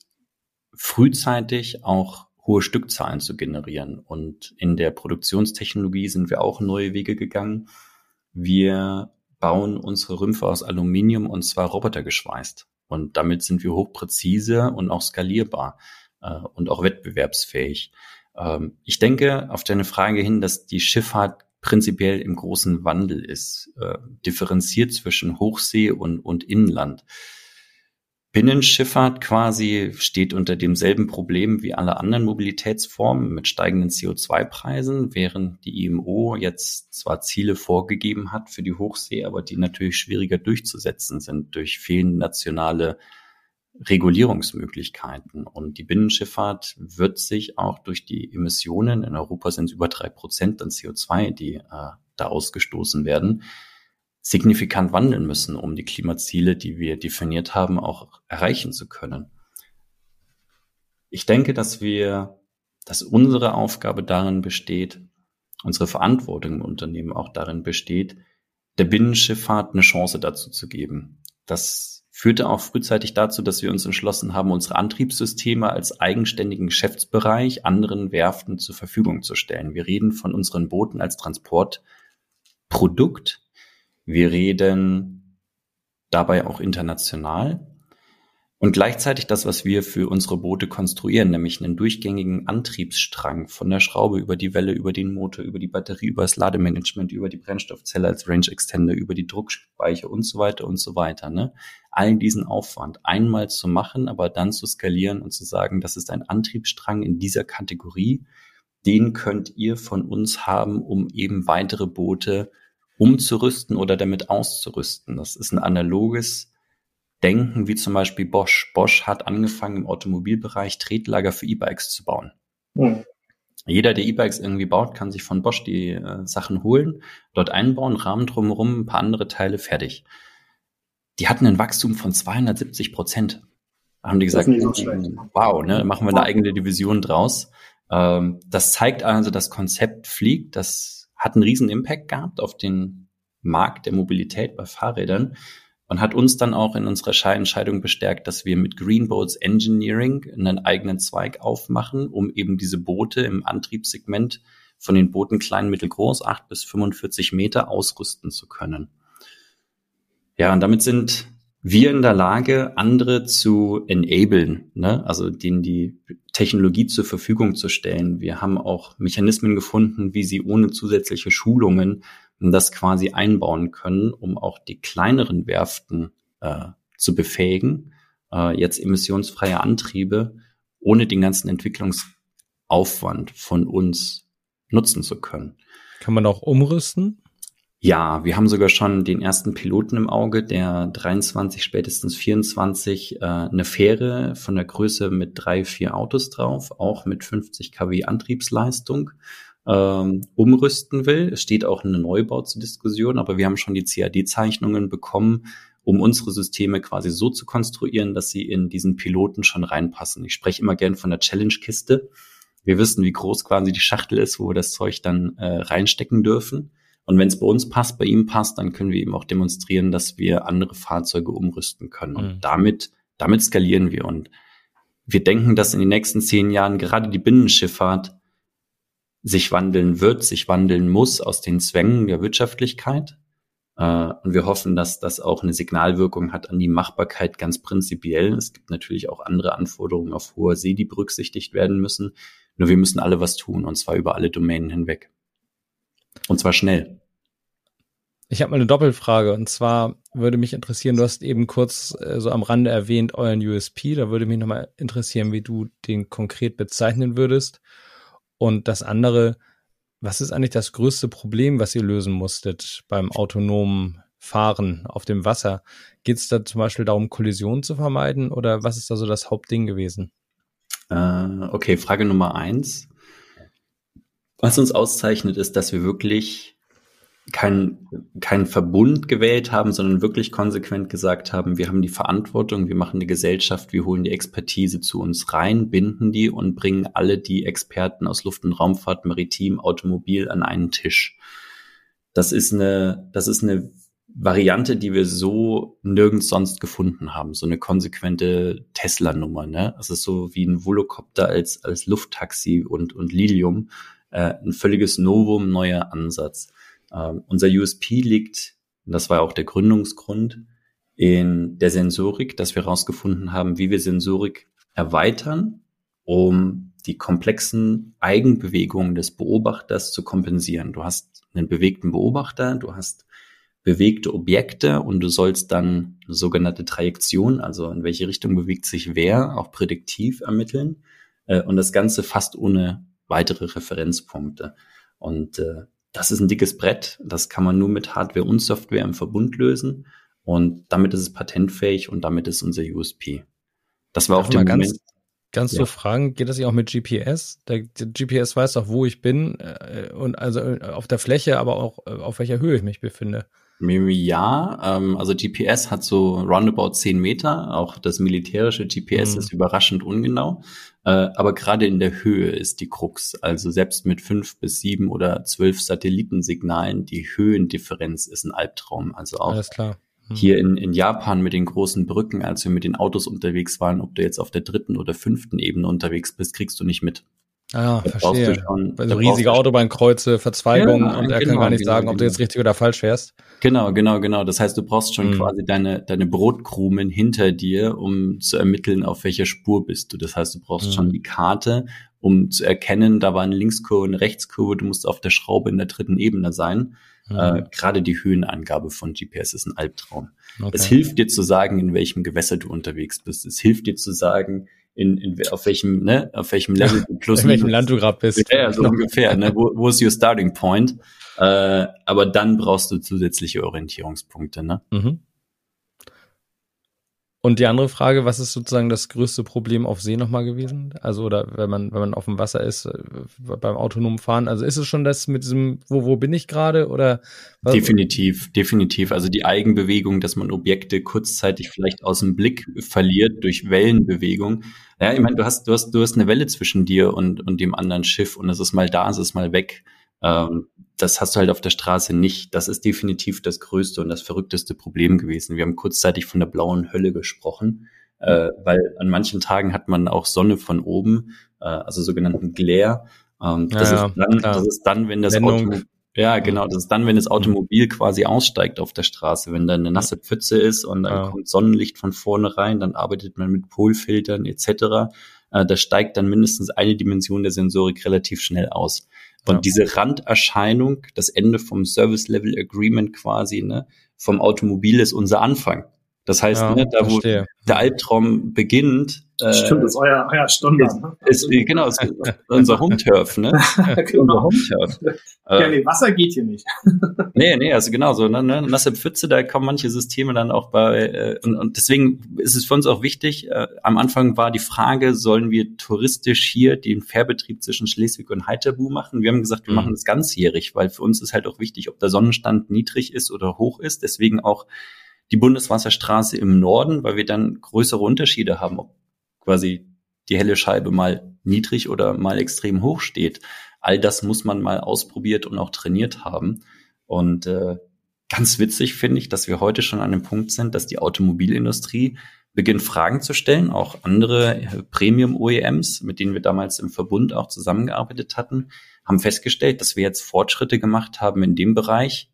frühzeitig auch hohe Stückzahlen zu generieren. Und in der Produktionstechnologie sind wir auch neue Wege gegangen. Wir bauen unsere Rümpfe aus Aluminium und zwar robotergeschweißt. Und damit sind wir hochpräzise und auch skalierbar äh, und auch wettbewerbsfähig. Ähm, ich denke auf deine Frage hin, dass die Schifffahrt prinzipiell im großen Wandel ist, äh, differenziert zwischen Hochsee und, und Inland. Binnenschifffahrt quasi steht unter demselben Problem wie alle anderen Mobilitätsformen mit steigenden CO2-Preisen, während die IMO jetzt zwar Ziele vorgegeben hat für die Hochsee, aber die natürlich schwieriger durchzusetzen sind durch fehlende nationale Regulierungsmöglichkeiten. Und die Binnenschifffahrt wird sich auch durch die Emissionen, in Europa sind es über drei Prozent an CO2, die äh, da ausgestoßen werden, signifikant wandeln müssen, um die Klimaziele, die wir definiert haben, auch erreichen zu können. Ich denke, dass wir, dass unsere Aufgabe darin besteht, unsere Verantwortung im Unternehmen auch darin besteht, der Binnenschifffahrt eine Chance dazu zu geben. Das führte auch frühzeitig dazu, dass wir uns entschlossen haben, unsere Antriebssysteme als eigenständigen Geschäftsbereich anderen Werften zur Verfügung zu stellen. Wir reden von unseren Booten als Transportprodukt. Wir reden dabei auch international. Und gleichzeitig das, was wir für unsere Boote konstruieren, nämlich einen durchgängigen Antriebsstrang von der Schraube über die Welle, über den Motor, über die Batterie, über das Lademanagement, über die Brennstoffzelle als Range Extender, über die Druckspeicher und so weiter und so weiter. Ne? Allen diesen Aufwand einmal zu machen, aber dann zu skalieren und zu sagen, das ist ein Antriebsstrang in dieser Kategorie, den könnt ihr von uns haben, um eben weitere Boote umzurüsten oder damit auszurüsten. Das ist ein analoges denken, wie zum Beispiel Bosch. Bosch hat angefangen im Automobilbereich Tretlager für E-Bikes zu bauen. Mhm. Jeder, der E-Bikes irgendwie baut, kann sich von Bosch die äh, Sachen holen, dort einbauen, Rahmen drumherum, ein paar andere Teile, fertig. Die hatten ein Wachstum von 270 Prozent. Da haben die gesagt, so wow, ne, machen wir eine eigene Division draus. Ähm, das zeigt also, das Konzept fliegt, das hat einen riesen Impact gehabt auf den Markt der Mobilität bei Fahrrädern und hat uns dann auch in unserer Entscheidung bestärkt, dass wir mit Greenboats Engineering einen eigenen Zweig aufmachen, um eben diese Boote im Antriebssegment von den Booten klein, mittelgroß, 8 bis 45 Meter ausrüsten zu können. Ja, und damit sind wir in der Lage, andere zu enablen, ne? also denen die Technologie zur Verfügung zu stellen. Wir haben auch Mechanismen gefunden, wie sie ohne zusätzliche Schulungen das quasi einbauen können, um auch die kleineren Werften äh, zu befähigen, äh, jetzt emissionsfreie Antriebe ohne den ganzen Entwicklungsaufwand von uns nutzen zu können. Kann man auch umrüsten? Ja, wir haben sogar schon den ersten Piloten im Auge, der 23, spätestens 24 äh, eine Fähre von der Größe mit drei, vier Autos drauf, auch mit 50 kW Antriebsleistung ähm, umrüsten will. Es steht auch eine Neubau zur Diskussion, aber wir haben schon die CAD-Zeichnungen bekommen, um unsere Systeme quasi so zu konstruieren, dass sie in diesen Piloten schon reinpassen. Ich spreche immer gern von der Challenge-Kiste. Wir wissen, wie groß quasi die Schachtel ist, wo wir das Zeug dann äh, reinstecken dürfen. Und wenn es bei uns passt, bei ihm passt, dann können wir eben auch demonstrieren, dass wir andere Fahrzeuge umrüsten können. Und mhm. damit, damit skalieren wir. Und wir denken, dass in den nächsten zehn Jahren gerade die Binnenschifffahrt sich wandeln wird, sich wandeln muss aus den Zwängen der Wirtschaftlichkeit. Äh, und wir hoffen, dass das auch eine Signalwirkung hat an die Machbarkeit ganz prinzipiell. Es gibt natürlich auch andere Anforderungen auf hoher See, die berücksichtigt werden müssen. Nur wir müssen alle was tun, und zwar über alle Domänen hinweg. Und zwar schnell. Ich habe mal eine Doppelfrage und zwar würde mich interessieren, du hast eben kurz äh, so am Rande erwähnt euren USP, da würde mich nochmal interessieren, wie du den konkret bezeichnen würdest. Und das andere, was ist eigentlich das größte Problem, was ihr lösen musstet beim autonomen Fahren auf dem Wasser? Geht es da zum Beispiel darum, Kollisionen zu vermeiden oder was ist da so das Hauptding gewesen? Äh, okay, Frage Nummer eins. Was uns auszeichnet, ist, dass wir wirklich kein, kein Verbund gewählt haben, sondern wirklich konsequent gesagt haben, wir haben die Verantwortung, wir machen die Gesellschaft, wir holen die Expertise zu uns rein, binden die und bringen alle die Experten aus Luft- und Raumfahrt, Maritim, Automobil an einen Tisch. Das ist eine, das ist eine Variante, die wir so nirgends sonst gefunden haben. So eine konsequente Tesla-Nummer, ne? Es ist so wie ein Volocopter als, als Lufttaxi und, und Lilium. Äh, ein völliges Novum, neuer Ansatz. Ähm, unser USP liegt, und das war auch der Gründungsgrund, in der Sensorik, dass wir herausgefunden haben, wie wir Sensorik erweitern, um die komplexen Eigenbewegungen des Beobachters zu kompensieren. Du hast einen bewegten Beobachter, du hast bewegte Objekte und du sollst dann eine sogenannte Trajektion, also in welche Richtung bewegt sich wer, auch prädiktiv ermitteln äh, und das Ganze fast ohne weitere Referenzpunkte. Und äh, das ist ein dickes Brett. Das kann man nur mit Hardware und Software im Verbund lösen. Und damit ist es patentfähig und damit ist unser USP. Das war auch der Moment. Ganz ja. so fragen, geht das nicht auch mit GPS? Der, der, GPS weiß doch, wo ich bin äh, und also äh, auf der Fläche, aber auch äh, auf welcher Höhe ich mich befinde. Ja, ähm, also GPS hat so roundabout 10 Meter. Auch das militärische GPS mhm. ist überraschend ungenau. Äh, aber gerade in der Höhe ist die Krux. Also selbst mit fünf bis sieben oder zwölf Satellitensignalen, die Höhendifferenz ist ein Albtraum. Also auch Alles klar. Hm. hier in, in Japan mit den großen Brücken, als wir mit den Autos unterwegs waren, ob du jetzt auf der dritten oder fünften Ebene unterwegs bist, kriegst du nicht mit. Ah, da verstehe. Schon, also riesige Autobahnkreuze, Verzweigungen ja, und er genau, kann gar nicht genau, sagen, ob du jetzt genau. richtig oder falsch fährst. Genau, genau, genau. Das heißt, du brauchst schon mhm. quasi deine, deine Brotkrumen hinter dir, um zu ermitteln, auf welcher Spur bist du. Das heißt, du brauchst mhm. schon die Karte, um zu erkennen, da war eine Linkskurve, eine Rechtskurve, du musst auf der Schraube in der dritten Ebene sein. Mhm. Äh, Gerade die Höhenangabe von GPS ist ein Albtraum. Okay. Es hilft dir zu sagen, in welchem Gewässer du unterwegs bist. Es hilft dir zu sagen, in, in auf welchem, ne, auf welchem Level du plus in welchem Land du gerade bist. Ja, so ungefähr, ne? Wo, wo ist your starting point? Äh, aber dann brauchst du zusätzliche Orientierungspunkte, ne? Mhm. Und die andere Frage, was ist sozusagen das größte Problem auf See nochmal gewesen? Also, oder wenn man, wenn man auf dem Wasser ist, äh, beim autonomen Fahren, also ist es schon das mit diesem, wo, wo bin ich gerade oder? Was? Definitiv, definitiv. Also die Eigenbewegung, dass man Objekte kurzzeitig vielleicht aus dem Blick verliert durch Wellenbewegung. Ja, ich meine, du hast, du hast, du hast eine Welle zwischen dir und, und dem anderen Schiff und es ist mal da, es ist mal weg. Ähm, das hast du halt auf der Straße nicht. Das ist definitiv das größte und das verrückteste Problem gewesen. Wir haben kurzzeitig von der blauen Hölle gesprochen, äh, weil an manchen Tagen hat man auch Sonne von oben, äh, also sogenannten Glare. Ähm, das, ja, ist dann, das ist dann, wenn das Auto, ja, genau, das ist dann, wenn das Automobil quasi aussteigt auf der Straße, wenn da eine nasse Pfütze ist und dann ja. kommt Sonnenlicht von vorne rein, dann arbeitet man mit Polfiltern etc. Äh, da steigt dann mindestens eine Dimension der Sensorik relativ schnell aus. Und ja. diese Randerscheinung, das Ende vom Service Level Agreement quasi, ne, vom Automobil ist unser Anfang. Das heißt, ja, ne, da wo verstehe. der Albtraum beginnt, äh, Stimmt, das ist euer, euer Standard. Ist, ist, genau, ist unser Home-Turf, ne? genau. Unser Home-Turf. Ja, nee, Wasser geht hier nicht. nee, nee, also genau so. Ne, ne, nasse Pfütze, da kommen manche Systeme dann auch bei, äh, und, und deswegen ist es für uns auch wichtig, äh, am Anfang war die Frage, sollen wir touristisch hier den Fährbetrieb zwischen Schleswig und Heiterbu machen? Wir haben gesagt, wir mhm. machen das ganzjährig, weil für uns ist halt auch wichtig, ob der Sonnenstand niedrig ist oder hoch ist. Deswegen auch die Bundeswasserstraße im Norden, weil wir dann größere Unterschiede haben, ob quasi die helle Scheibe mal niedrig oder mal extrem hoch steht. All das muss man mal ausprobiert und auch trainiert haben. Und äh, ganz witzig finde ich, dass wir heute schon an dem Punkt sind, dass die Automobilindustrie beginnt Fragen zu stellen, auch andere äh, Premium-OEMs, mit denen wir damals im Verbund auch zusammengearbeitet hatten, haben festgestellt, dass wir jetzt Fortschritte gemacht haben in dem Bereich,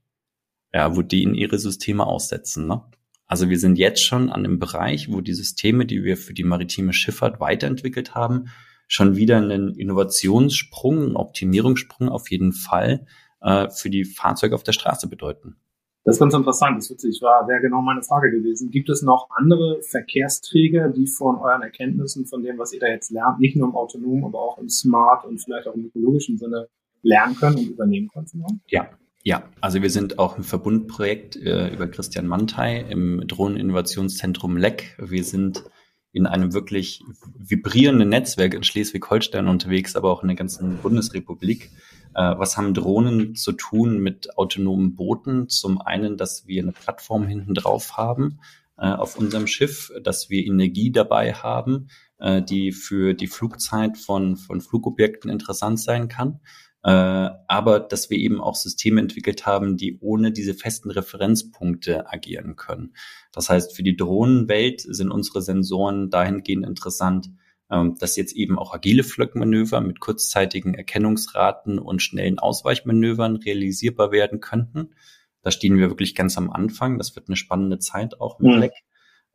ja, wo die in ihre Systeme aussetzen. Ne? Also wir sind jetzt schon an dem Bereich, wo die Systeme, die wir für die maritime Schifffahrt weiterentwickelt haben, schon wieder einen Innovationssprung, einen Optimierungssprung auf jeden Fall äh, für die Fahrzeuge auf der Straße bedeuten. Das ist ganz interessant. Das witzig war, wäre genau meine Frage gewesen. Gibt es noch andere Verkehrsträger, die von euren Erkenntnissen, von dem, was ihr da jetzt lernt, nicht nur im autonomen, aber auch im Smart und vielleicht auch im ökologischen Sinne lernen können und übernehmen können? Ja, ja, also wir sind auch im Verbundprojekt äh, über Christian Mantei im Drohneninnovationszentrum LEC. Wir sind in einem wirklich vibrierenden Netzwerk in Schleswig-Holstein unterwegs, aber auch in der ganzen Bundesrepublik. Äh, was haben Drohnen zu tun mit autonomen Booten? Zum einen, dass wir eine Plattform hinten drauf haben äh, auf unserem Schiff, dass wir Energie dabei haben, äh, die für die Flugzeit von, von Flugobjekten interessant sein kann aber dass wir eben auch Systeme entwickelt haben, die ohne diese festen Referenzpunkte agieren können. Das heißt, für die Drohnenwelt sind unsere Sensoren dahingehend interessant, ähm, dass jetzt eben auch agile Flöckmanöver mit kurzzeitigen Erkennungsraten und schnellen Ausweichmanövern realisierbar werden könnten. Da stehen wir wirklich ganz am Anfang. Das wird eine spannende Zeit auch mit mhm. Leck.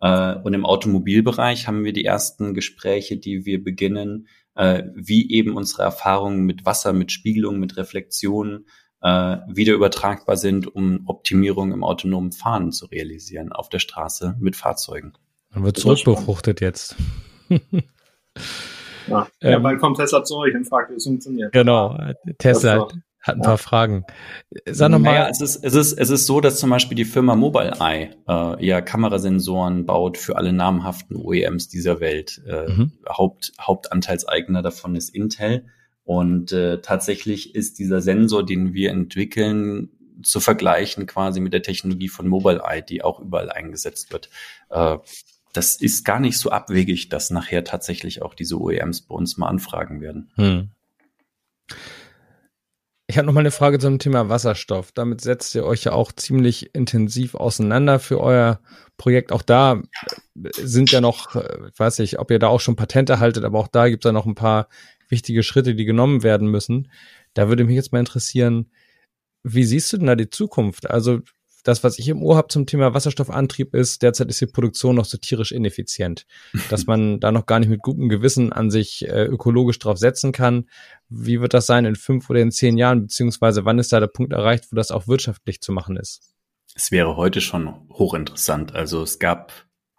Äh, und im Automobilbereich haben wir die ersten Gespräche, die wir beginnen, äh, wie eben unsere Erfahrungen mit Wasser, mit Spiegelung, mit Reflexion äh, wieder übertragbar sind, um Optimierung im autonomen Fahren zu realisieren auf der Straße mit Fahrzeugen. Dann wird zurückbefruchtet jetzt. ja, ähm, ja, bald kommt Tesla zu euch und fragt, wie es funktioniert. Genau, Tesla, hat ein paar Fragen. Sag noch mal. Naja, es ist, es ist, es ist so, dass zum Beispiel die Firma Mobileye äh, ja Kamerasensoren baut für alle namhaften OEMs dieser Welt. Äh, mhm. Haupt, Hauptanteilseigner davon ist Intel. Und äh, tatsächlich ist dieser Sensor, den wir entwickeln, zu vergleichen quasi mit der Technologie von Mobileye, die auch überall eingesetzt wird. Äh, das ist gar nicht so abwegig, dass nachher tatsächlich auch diese OEMs bei uns mal anfragen werden. Hm. Ich habe noch mal eine Frage zum Thema Wasserstoff. Damit setzt ihr euch ja auch ziemlich intensiv auseinander für euer Projekt. Auch da sind ja noch, ich weiß nicht, ob ihr da auch schon Patente haltet, aber auch da gibt es ja noch ein paar wichtige Schritte, die genommen werden müssen. Da würde mich jetzt mal interessieren, wie siehst du denn da die Zukunft? Also das, was ich im Ohr habe zum Thema Wasserstoffantrieb ist, derzeit ist die Produktion noch so tierisch ineffizient, dass man da noch gar nicht mit gutem Gewissen an sich äh, ökologisch drauf setzen kann. Wie wird das sein in fünf oder in zehn Jahren, beziehungsweise wann ist da der Punkt erreicht, wo das auch wirtschaftlich zu machen ist? Es wäre heute schon hochinteressant. Also es gab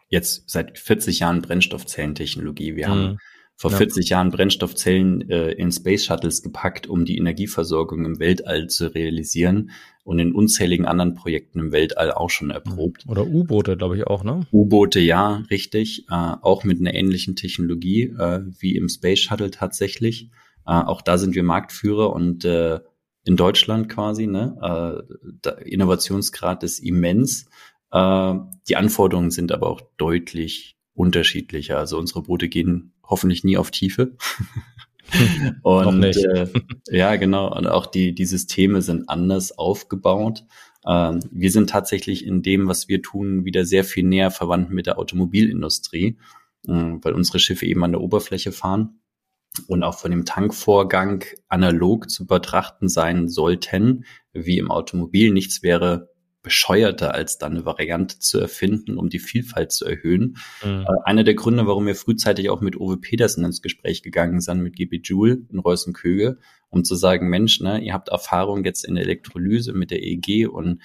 jetzt seit 40 Jahren Brennstoffzellentechnologie. Wir mhm. haben vor ja. 40 Jahren Brennstoffzellen äh, in Space Shuttles gepackt, um die Energieversorgung im Weltall zu realisieren und in unzähligen anderen Projekten im Weltall auch schon erprobt. Oder U-Boote, glaube ich auch, ne? U-Boote, ja, richtig. Äh, auch mit einer ähnlichen Technologie äh, wie im Space Shuttle tatsächlich. Äh, auch da sind wir Marktführer und äh, in Deutschland quasi, ne? Äh, der Innovationsgrad ist immens. Äh, die Anforderungen sind aber auch deutlich unterschiedlicher. Also unsere Boote gehen hoffentlich nie auf Tiefe. und äh, ja, genau. Und auch die, die Systeme sind anders aufgebaut. Ähm, wir sind tatsächlich in dem, was wir tun, wieder sehr viel näher verwandt mit der Automobilindustrie, äh, weil unsere Schiffe eben an der Oberfläche fahren und auch von dem Tankvorgang analog zu betrachten sein sollten, wie im Automobil. Nichts wäre bescheuerter, als dann eine Variante zu erfinden, um die Vielfalt zu erhöhen. Mhm. Äh, einer der Gründe, warum wir frühzeitig auch mit Uwe Petersen ins Gespräch gegangen sind, mit GB Joule in Reusenköge, um zu sagen, Mensch, ne, ihr habt Erfahrung jetzt in der Elektrolyse mit der EG und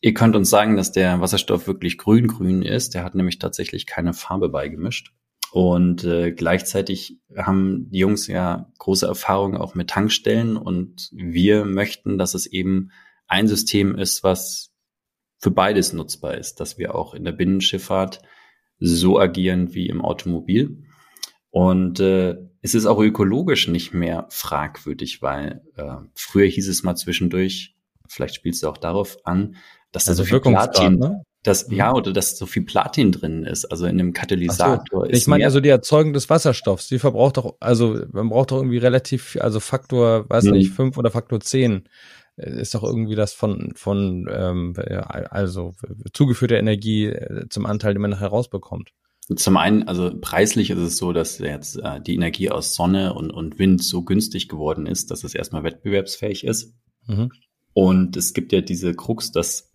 ihr könnt uns sagen, dass der Wasserstoff wirklich grün-grün ist. Der hat nämlich tatsächlich keine Farbe beigemischt. Und äh, gleichzeitig haben die Jungs ja große Erfahrung auch mit Tankstellen und wir möchten, dass es eben ein System ist, was für beides nutzbar ist, dass wir auch in der Binnenschifffahrt so agieren wie im Automobil. Und äh, es ist auch ökologisch nicht mehr fragwürdig, weil äh, früher hieß es mal zwischendurch, vielleicht spielst du auch darauf an, dass da also so viel Platin, ne? dass, mhm. ja, oder dass so viel Platin drin ist, also in einem Katalysator. So. Ich meine, also die Erzeugung des Wasserstoffs, die verbraucht doch, also man braucht doch irgendwie relativ, also Faktor, weiß mhm. nicht, fünf oder Faktor zehn ist doch irgendwie das von, von ähm, also zugeführte Energie äh, zum Anteil, den man nachher rausbekommt. Zum einen, also preislich ist es so, dass jetzt äh, die Energie aus Sonne und, und Wind so günstig geworden ist, dass es erstmal wettbewerbsfähig ist. Mhm. Und es gibt ja diese Krux, dass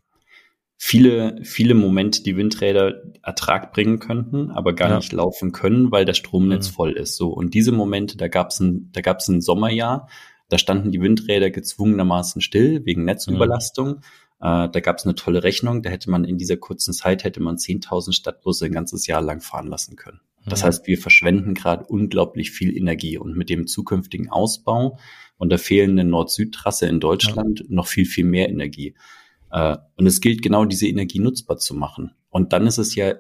viele, viele Momente die Windräder Ertrag bringen könnten, aber gar ja. nicht laufen können, weil das Stromnetz mhm. voll ist. So. Und diese Momente, da gab es ein, da gab es ein Sommerjahr, da standen die Windräder gezwungenermaßen still wegen Netzüberlastung. Mhm. Äh, da gab es eine tolle Rechnung. Da hätte man in dieser kurzen Zeit hätte man 10.000 Stadtbusse ein ganzes Jahr lang fahren lassen können. Das mhm. heißt, wir verschwenden gerade unglaublich viel Energie und mit dem zukünftigen Ausbau und der fehlenden Nord-Süd-Trasse in Deutschland ja. noch viel, viel mehr Energie. Äh, und es gilt genau diese Energie nutzbar zu machen. Und dann ist es ja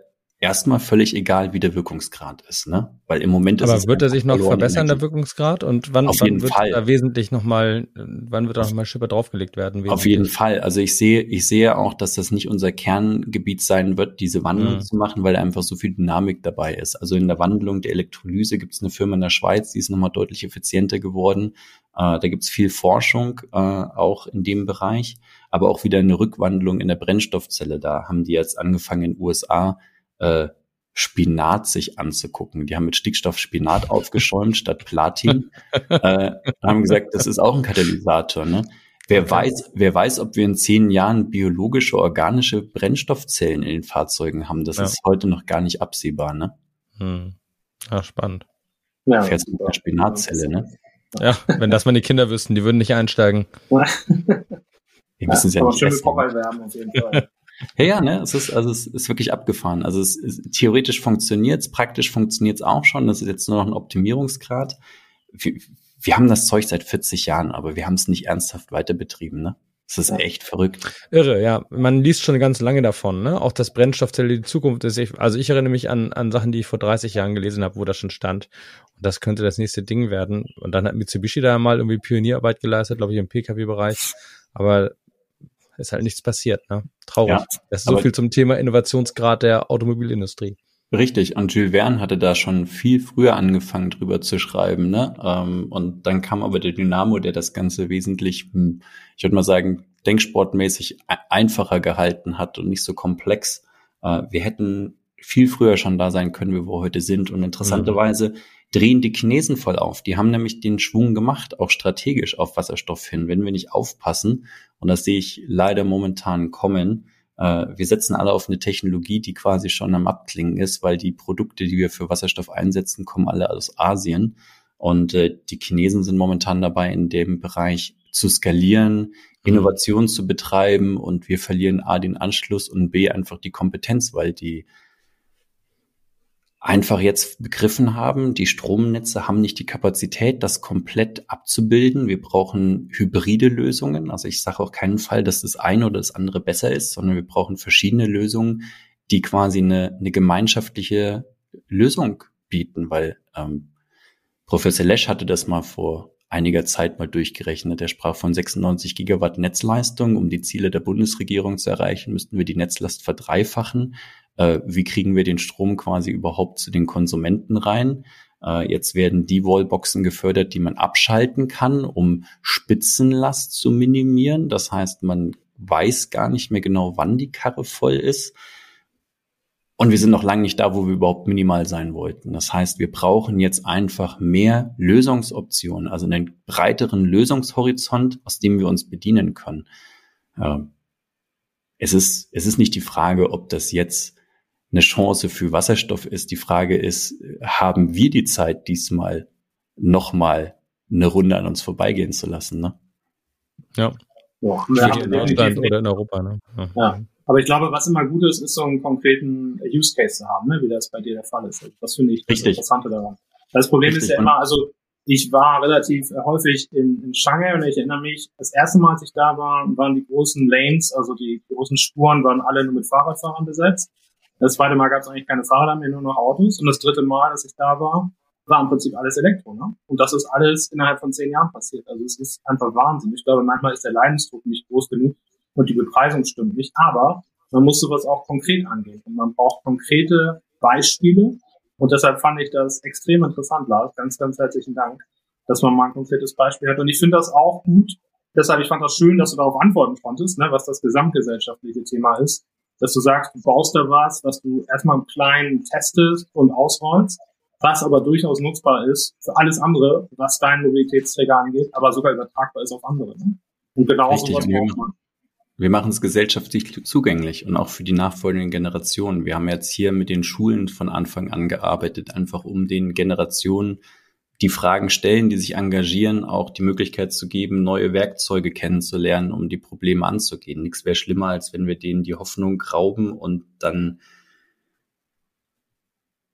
erstmal völlig egal, wie der Wirkungsgrad ist, ne? Weil im Moment ist Aber wird er sich noch verbessern, der Wirkungsgrad? Und wann, Auf wann wird Fall. da wesentlich nochmal, wann wird da nochmal Schipper draufgelegt werden? Wesentlich? Auf jeden Fall. Also ich sehe, ich sehe auch, dass das nicht unser Kerngebiet sein wird, diese Wandlung mhm. zu machen, weil da einfach so viel Dynamik dabei ist. Also in der Wandlung der Elektrolyse gibt es eine Firma in der Schweiz, die ist nochmal deutlich effizienter geworden. Äh, da gibt es viel Forschung äh, auch in dem Bereich, aber auch wieder eine Rückwandlung in der Brennstoffzelle. Da haben die jetzt angefangen in den USA äh, Spinat sich anzugucken. Die haben mit Stickstoff Spinat aufgeschäumt statt Platin. äh, haben gesagt, das ist auch ein Katalysator. Ne? Wer okay. weiß, wer weiß, ob wir in zehn Jahren biologische, organische Brennstoffzellen in den Fahrzeugen haben. Das ja. ist heute noch gar nicht absehbar. Ne? Hm. Ja, spannend. Ja, Fährst mit einer Spinatzelle, ne? Ja, wenn das meine Kinder wüssten, die würden nicht einsteigen. Die müssen es ja, ja nicht essen. Auf jeden Fall. Ja, ja, ne, es ist, also es ist wirklich abgefahren. Also es ist, theoretisch funktioniert's, praktisch funktioniert's auch schon. Das ist jetzt nur noch ein Optimierungsgrad. wir haben das Zeug seit 40 Jahren, aber wir haben es nicht ernsthaft weiter betrieben, ne? Das ist echt verrückt. Irre, ja. Man liest schon ganz lange davon, ne? Auch das Brennstoffzelle die Zukunft ist. Also ich erinnere mich an, an Sachen, die ich vor 30 Jahren gelesen habe, wo das schon stand. Und das könnte das nächste Ding werden. Und dann hat Mitsubishi da mal irgendwie Pionierarbeit geleistet, glaube ich, im Pkw-Bereich. Aber ist halt nichts passiert, ne? Traurig. Ja, das ist so viel zum Thema Innovationsgrad der Automobilindustrie. Richtig, und Jules Verne hatte da schon viel früher angefangen, drüber zu schreiben. Ne? Ähm, und dann kam aber der Dynamo, der das Ganze wesentlich, hm, ich würde mal sagen, denksportmäßig einfacher gehalten hat und nicht so komplex. Äh, wir hätten viel früher schon da sein können, wie wir heute sind. Und interessanterweise mhm. Drehen die Chinesen voll auf. Die haben nämlich den Schwung gemacht, auch strategisch auf Wasserstoff hin. Wenn wir nicht aufpassen, und das sehe ich leider momentan kommen, äh, wir setzen alle auf eine Technologie, die quasi schon am Abklingen ist, weil die Produkte, die wir für Wasserstoff einsetzen, kommen alle aus Asien. Und äh, die Chinesen sind momentan dabei, in dem Bereich zu skalieren, mhm. Innovation zu betreiben und wir verlieren A den Anschluss und B einfach die Kompetenz, weil die einfach jetzt begriffen haben, die Stromnetze haben nicht die Kapazität, das komplett abzubilden. Wir brauchen hybride Lösungen. Also ich sage auch keinen Fall, dass das eine oder das andere besser ist, sondern wir brauchen verschiedene Lösungen, die quasi eine, eine gemeinschaftliche Lösung bieten, weil ähm, Professor Lesch hatte das mal vor einiger Zeit mal durchgerechnet. Er sprach von 96 Gigawatt Netzleistung. Um die Ziele der Bundesregierung zu erreichen, müssten wir die Netzlast verdreifachen äh, wie kriegen wir den Strom quasi überhaupt zu den Konsumenten rein. Äh, jetzt werden die Wallboxen gefördert, die man abschalten kann, um Spitzenlast zu minimieren. Das heißt, man weiß gar nicht mehr genau, wann die Karre voll ist. Und wir sind noch lange nicht da, wo wir überhaupt minimal sein wollten. Das heißt, wir brauchen jetzt einfach mehr Lösungsoptionen, also einen breiteren Lösungshorizont, aus dem wir uns bedienen können. Äh, es ist, es ist nicht die Frage, ob das jetzt eine Chance für Wasserstoff ist. Die Frage ist, haben wir die Zeit diesmal nochmal eine Runde an uns vorbeigehen zu lassen? Ne? Ja. ja, ja in Deutschland oder in Europa. Ne? Ja. ja. Aber ich glaube, was immer gut ist, ist so einen konkreten Use Case zu haben, ne? wie das bei dir der Fall ist. Das finde ich das Interessante daran. Das Problem Richtig. ist ja immer, also ich war relativ häufig in, in Shanghai und ich erinnere mich, das erste Mal, als ich da war, waren die großen Lanes, also die großen Spuren waren alle nur mit Fahrradfahrern besetzt. Das zweite Mal gab es eigentlich keine Fahrräder mehr, nur noch Autos. Und das dritte Mal, dass ich da war, war im Prinzip alles Elektro. Ne? Und das ist alles innerhalb von zehn Jahren passiert. Also es ist einfach Wahnsinn. Ich glaube, manchmal ist der Leidensdruck nicht groß genug und die Bepreisung stimmt nicht. Aber man muss sowas auch konkret angehen. Und man braucht konkrete Beispiele. Und deshalb fand ich das extrem interessant, Lars. Ganz, ganz herzlichen Dank, dass man mal ein konkretes Beispiel hat. Und ich finde das auch gut. Deshalb, ich fand das schön, dass du darauf antworten konntest, ne, was das gesamtgesellschaftliche Thema ist dass du sagst, du baust da was, was du erstmal im Kleinen testest und ausrollst, was aber durchaus nutzbar ist für alles andere, was deinen Mobilitätsträger angeht, aber sogar übertragbar ist auf andere. Ne? Und genau Richtig, sowas braucht man. Wir machen es gesellschaftlich zugänglich und auch für die nachfolgenden Generationen. Wir haben jetzt hier mit den Schulen von Anfang an gearbeitet, einfach um den Generationen die Fragen stellen, die sich engagieren, auch die Möglichkeit zu geben, neue Werkzeuge kennenzulernen, um die Probleme anzugehen. Nichts wäre schlimmer, als wenn wir denen die Hoffnung rauben und dann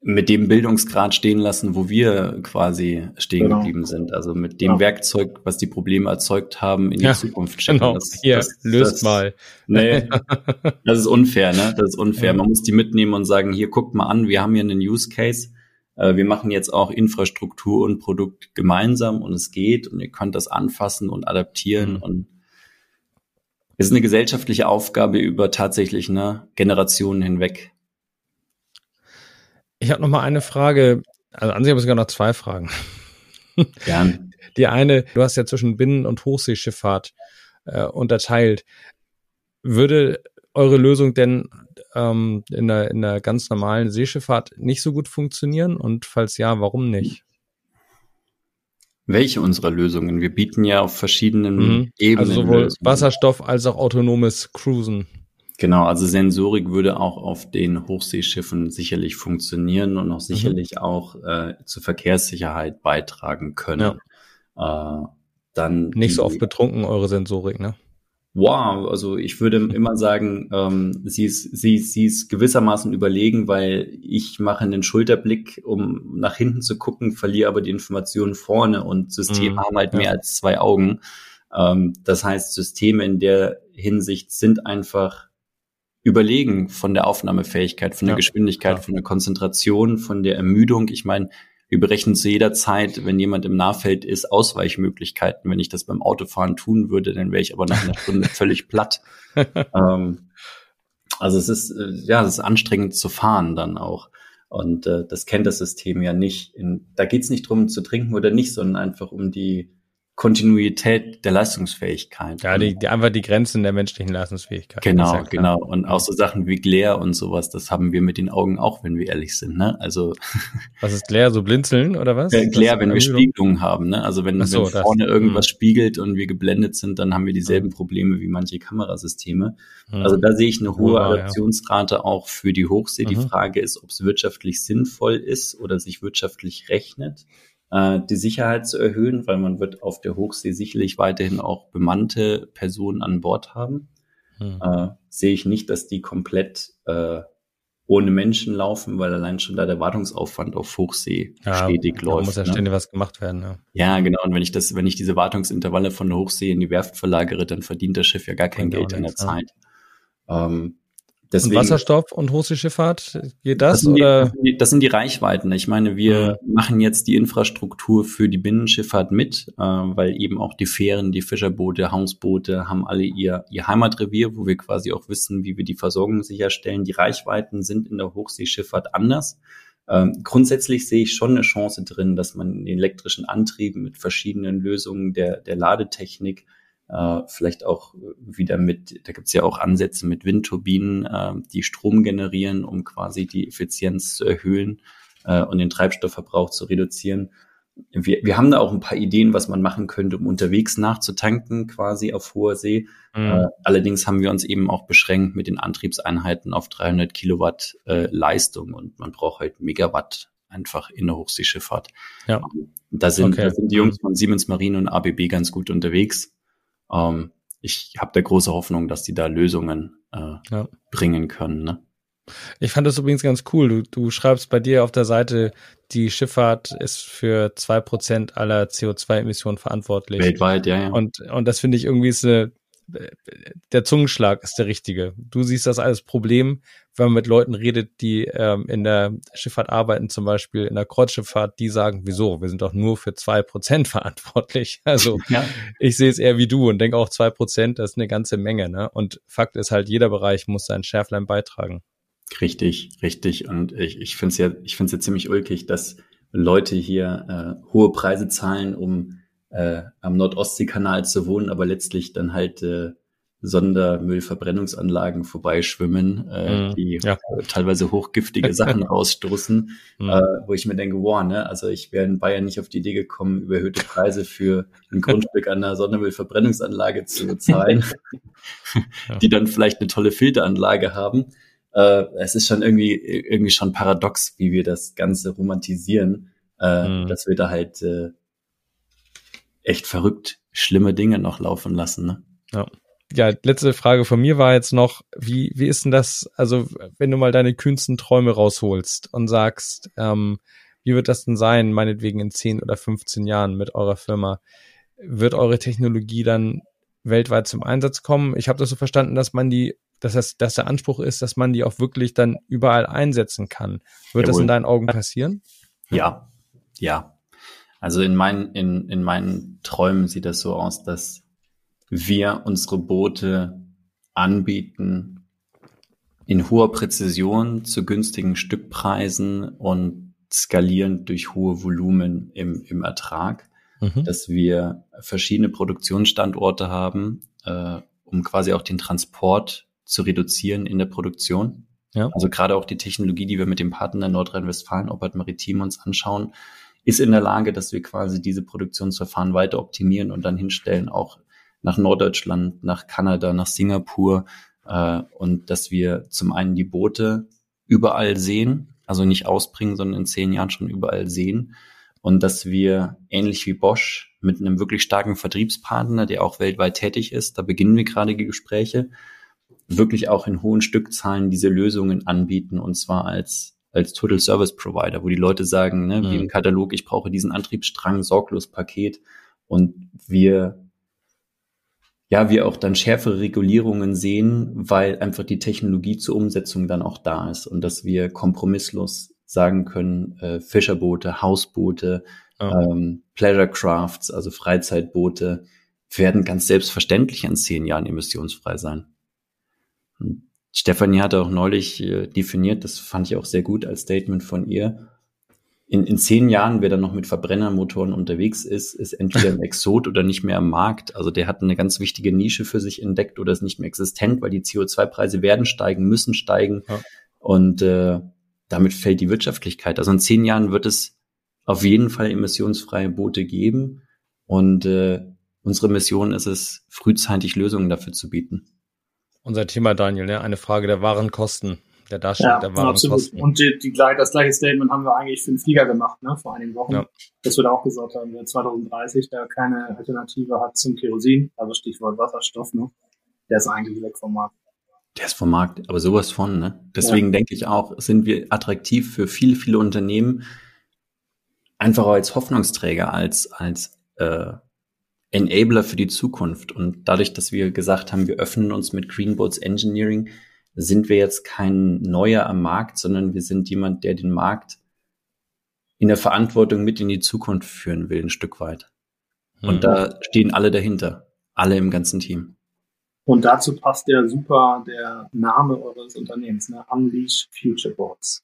mit dem Bildungsgrad stehen lassen, wo wir quasi stehen genau. geblieben sind. Also mit dem ja. Werkzeug, was die Probleme erzeugt haben, in die ja, Zukunft schicken. Genau. Das, Hier, das, löst das, mal. Nee, das ist unfair, ne? Das ist unfair. Ja. Man muss die mitnehmen und sagen, hier, guckt mal an, wir haben hier einen Use Case wir machen jetzt auch Infrastruktur und Produkt gemeinsam und es geht und ihr könnt das anfassen und adaptieren mhm. und es ist eine gesellschaftliche Aufgabe über tatsächlich eine Generationen hinweg. Ich habe noch mal eine Frage. Also an sich habe ich sogar noch zwei Fragen. Gern. Die eine, du hast ja zwischen Binnen- und Hochseeschifffahrt äh, unterteilt. Würde eure Lösung denn ähm, in, der, in der ganz normalen Seeschifffahrt nicht so gut funktionieren? Und falls ja, warum nicht? Welche unserer Lösungen? Wir bieten ja auf verschiedenen mhm. Ebenen. Also sowohl Lösungen. Wasserstoff als auch autonomes Cruisen. Genau, also Sensorik würde auch auf den Hochseeschiffen sicherlich funktionieren und auch mhm. sicherlich mhm. auch äh, zur Verkehrssicherheit beitragen können. Ja. Äh, dann nicht so oft betrunken eure Sensorik, ne? Wow, also ich würde immer sagen, ähm, sie, ist, sie, sie ist gewissermaßen überlegen, weil ich mache einen Schulterblick, um nach hinten zu gucken, verliere aber die Informationen vorne und Systeme mhm, haben halt ja. mehr als zwei Augen. Ähm, das heißt, Systeme in der Hinsicht sind einfach überlegen von der Aufnahmefähigkeit, von der ja, Geschwindigkeit, klar. von der Konzentration, von der Ermüdung. Ich meine, wir berechnen zu jeder Zeit, wenn jemand im Nahfeld ist, Ausweichmöglichkeiten. Wenn ich das beim Autofahren tun würde, dann wäre ich aber nach einer Stunde völlig platt. ähm, also es ist, äh, ja, es ist anstrengend zu fahren dann auch. Und äh, das kennt das System ja nicht. In, da geht's nicht drum zu trinken oder nicht, sondern einfach um die Kontinuität der Leistungsfähigkeit. Ja, die, die einfach die Grenzen der menschlichen Leistungsfähigkeit. Genau, ja genau. Und auch so Sachen wie Glare und sowas, das haben wir mit den Augen auch, wenn wir ehrlich sind. Ne? Also was ist Glare? So blinzeln oder was? Äh, Glare, wenn wir Spiegelungen haben. Ne? Also wenn, so, wenn vorne das, irgendwas mh. spiegelt und wir geblendet sind, dann haben wir dieselben mh. Probleme wie manche Kamerasysteme. Mh. Also da sehe ich eine hohe oh, Adaptionsrate ja. auch für die Hochsee. Die mhm. Frage ist, ob es wirtschaftlich sinnvoll ist oder sich wirtschaftlich rechnet äh, die Sicherheit zu erhöhen, weil man wird auf der Hochsee sicherlich weiterhin auch bemannte Personen an Bord haben. Hm. Äh, sehe ich nicht, dass die komplett äh, ohne Menschen laufen, weil allein schon da der Wartungsaufwand auf Hochsee ja, stetig da läuft. muss ja ne? ständig was gemacht werden. Ja. ja, genau. Und wenn ich das, wenn ich diese Wartungsintervalle von der Hochsee in die Werft verlagere, dann verdient das Schiff ja gar kein Geld in der Zeit. Ähm, Deswegen, und Wasserstoff und Hochseeschifffahrt, geht das? Das sind, oder? Die, das sind die Reichweiten. Ich meine, wir mhm. machen jetzt die Infrastruktur für die Binnenschifffahrt mit, äh, weil eben auch die Fähren, die Fischerboote, Hausboote haben alle ihr, ihr Heimatrevier, wo wir quasi auch wissen, wie wir die Versorgung sicherstellen. Die Reichweiten sind in der Hochseeschifffahrt anders. Ähm, grundsätzlich sehe ich schon eine Chance drin, dass man den elektrischen Antrieben mit verschiedenen Lösungen der, der Ladetechnik äh, vielleicht auch wieder mit, da gibt es ja auch Ansätze mit Windturbinen, äh, die Strom generieren, um quasi die Effizienz zu erhöhen äh, und den Treibstoffverbrauch zu reduzieren. Wir, wir haben da auch ein paar Ideen, was man machen könnte, um unterwegs nachzutanken, quasi auf hoher See. Mhm. Äh, allerdings haben wir uns eben auch beschränkt mit den Antriebseinheiten auf 300 Kilowatt äh, Leistung und man braucht halt Megawatt einfach in der Hochseeschifffahrt. Ja. Da sind, okay. da sind die Jungs von Siemens Marine und ABB ganz gut unterwegs. Ähm, ich habe da große Hoffnung, dass die da Lösungen äh, ja. bringen können. Ne? Ich fand das übrigens ganz cool. Du, du schreibst bei dir auf der Seite, die Schifffahrt ist für zwei Prozent aller CO2-Emissionen verantwortlich. Weltweit, ja, ja. Und, und das finde ich irgendwie ist eine, der Zungenschlag ist der richtige. Du siehst das als Problem, wenn man mit Leuten redet, die ähm, in der Schifffahrt arbeiten, zum Beispiel in der Kreuzschifffahrt, die sagen, wieso? Wir sind doch nur für zwei Prozent verantwortlich. Also ja. ich sehe es eher wie du und denke auch zwei Prozent, das ist eine ganze Menge. Ne? Und Fakt ist halt, jeder Bereich muss sein Schärflein beitragen. Richtig, richtig. Und ich, ich finde es ja, ich finde es ja ziemlich ulkig, dass Leute hier äh, hohe Preise zahlen, um äh, am Nordostseekanal zu wohnen, aber letztlich dann halt äh, Sondermüllverbrennungsanlagen vorbeischwimmen, äh, mm, die ja. teilweise hochgiftige Sachen ausstoßen, mm. äh, wo ich mir denke, wow, ne, also ich wäre in Bayern nicht auf die Idee gekommen, überhöhte Preise für ein Grundstück an einer Sondermüllverbrennungsanlage zu bezahlen, ja. die dann vielleicht eine tolle Filteranlage haben. Äh, es ist schon irgendwie irgendwie schon paradox, wie wir das Ganze romantisieren, äh, mm. dass wir da halt äh, echt verrückt schlimme Dinge noch laufen lassen. Ne? Ja ja, letzte Frage von mir war jetzt noch, wie, wie ist denn das, also wenn du mal deine kühnsten Träume rausholst und sagst, ähm, wie wird das denn sein, meinetwegen in 10 oder 15 Jahren mit eurer Firma? Wird eure Technologie dann weltweit zum Einsatz kommen? Ich habe das so verstanden, dass man die, dass, das, dass der Anspruch ist, dass man die auch wirklich dann überall einsetzen kann. Wird Jawohl. das in deinen Augen passieren? Ja, ja. Also in meinen, in, in meinen Träumen sieht das so aus, dass wir unsere Boote anbieten in hoher Präzision zu günstigen Stückpreisen und skalierend durch hohe Volumen im, im Ertrag, mhm. dass wir verschiedene Produktionsstandorte haben, äh, um quasi auch den Transport zu reduzieren in der Produktion. Ja. Also gerade auch die Technologie, die wir mit dem Partner Nordrhein-Westfalen, Oppert Maritim uns anschauen, ist in der Lage, dass wir quasi diese Produktionsverfahren weiter optimieren und dann hinstellen, auch nach Norddeutschland, nach Kanada, nach Singapur äh, und dass wir zum einen die Boote überall sehen, also nicht ausbringen, sondern in zehn Jahren schon überall sehen und dass wir ähnlich wie Bosch mit einem wirklich starken Vertriebspartner, der auch weltweit tätig ist, da beginnen wir gerade die Gespräche, wirklich auch in hohen Stückzahlen diese Lösungen anbieten und zwar als als Total Service Provider, wo die Leute sagen, ne, mhm. wie im Katalog, ich brauche diesen Antriebsstrang, sorglos Paket und wir ja, wir auch dann schärfere Regulierungen sehen, weil einfach die Technologie zur Umsetzung dann auch da ist und dass wir kompromisslos sagen können, äh, Fischerboote, Hausboote, oh. ähm, Pleasure Crafts, also Freizeitboote, werden ganz selbstverständlich in zehn Jahren emissionsfrei sein. Und Stefanie hatte auch neulich äh, definiert, das fand ich auch sehr gut als Statement von ihr, in, in zehn Jahren, wer dann noch mit Verbrennermotoren unterwegs ist, ist entweder ein Exot oder nicht mehr am Markt. Also der hat eine ganz wichtige Nische für sich entdeckt oder ist nicht mehr existent, weil die CO2-Preise werden steigen, müssen steigen. Ja. Und äh, damit fällt die Wirtschaftlichkeit. Also in zehn Jahren wird es auf jeden Fall emissionsfreie Boote geben. Und äh, unsere Mission ist es, frühzeitig Lösungen dafür zu bieten. Unser Thema, Daniel, ne? eine Frage der wahren Kosten der Darstellung ja, der wahren absolut. Kosten. Und die, die, das gleiche Statement haben wir eigentlich für den Flieger gemacht, ne, vor einigen Wochen. Ja. Das wird auch gesagt haben, der 2030 der keine Alternative hat zum Kerosin, also Stichwort Wasserstoff, ne, der ist eigentlich weg vom Markt. Der ist vom Markt, aber sowas von, ne? Deswegen ja. denke ich auch, sind wir attraktiv für viele, viele Unternehmen, einfach als Hoffnungsträger, als, als äh, Enabler für die Zukunft. Und dadurch, dass wir gesagt haben, wir öffnen uns mit Greenboats Engineering, sind wir jetzt kein Neuer am Markt, sondern wir sind jemand, der den Markt in der Verantwortung mit in die Zukunft führen will, ein Stück weit. Und mhm. da stehen alle dahinter, alle im ganzen Team. Und dazu passt ja super der Name eures Unternehmens, ne? Unleash Future Boards.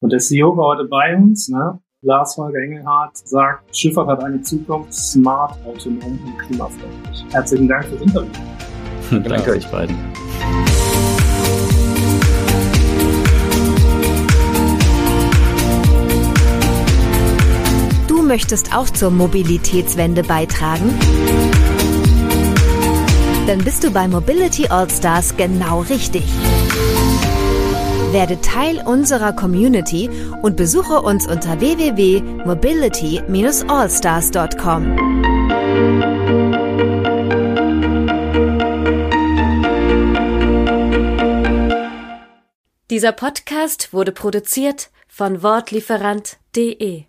Und der CEO war heute bei uns, ne? Lars Holger Engelhardt sagt, Schifffahrt hat eine Zukunft, smart, autonom und klimafreundlich. Herzlichen Dank fürs Interview. Danke euch beiden. möchtest auch zur Mobilitätswende beitragen? Dann bist du bei Mobility Allstars genau richtig. Werde Teil unserer Community und besuche uns unter www.mobility-allstars.com. Dieser Podcast wurde produziert von Wortlieferant.de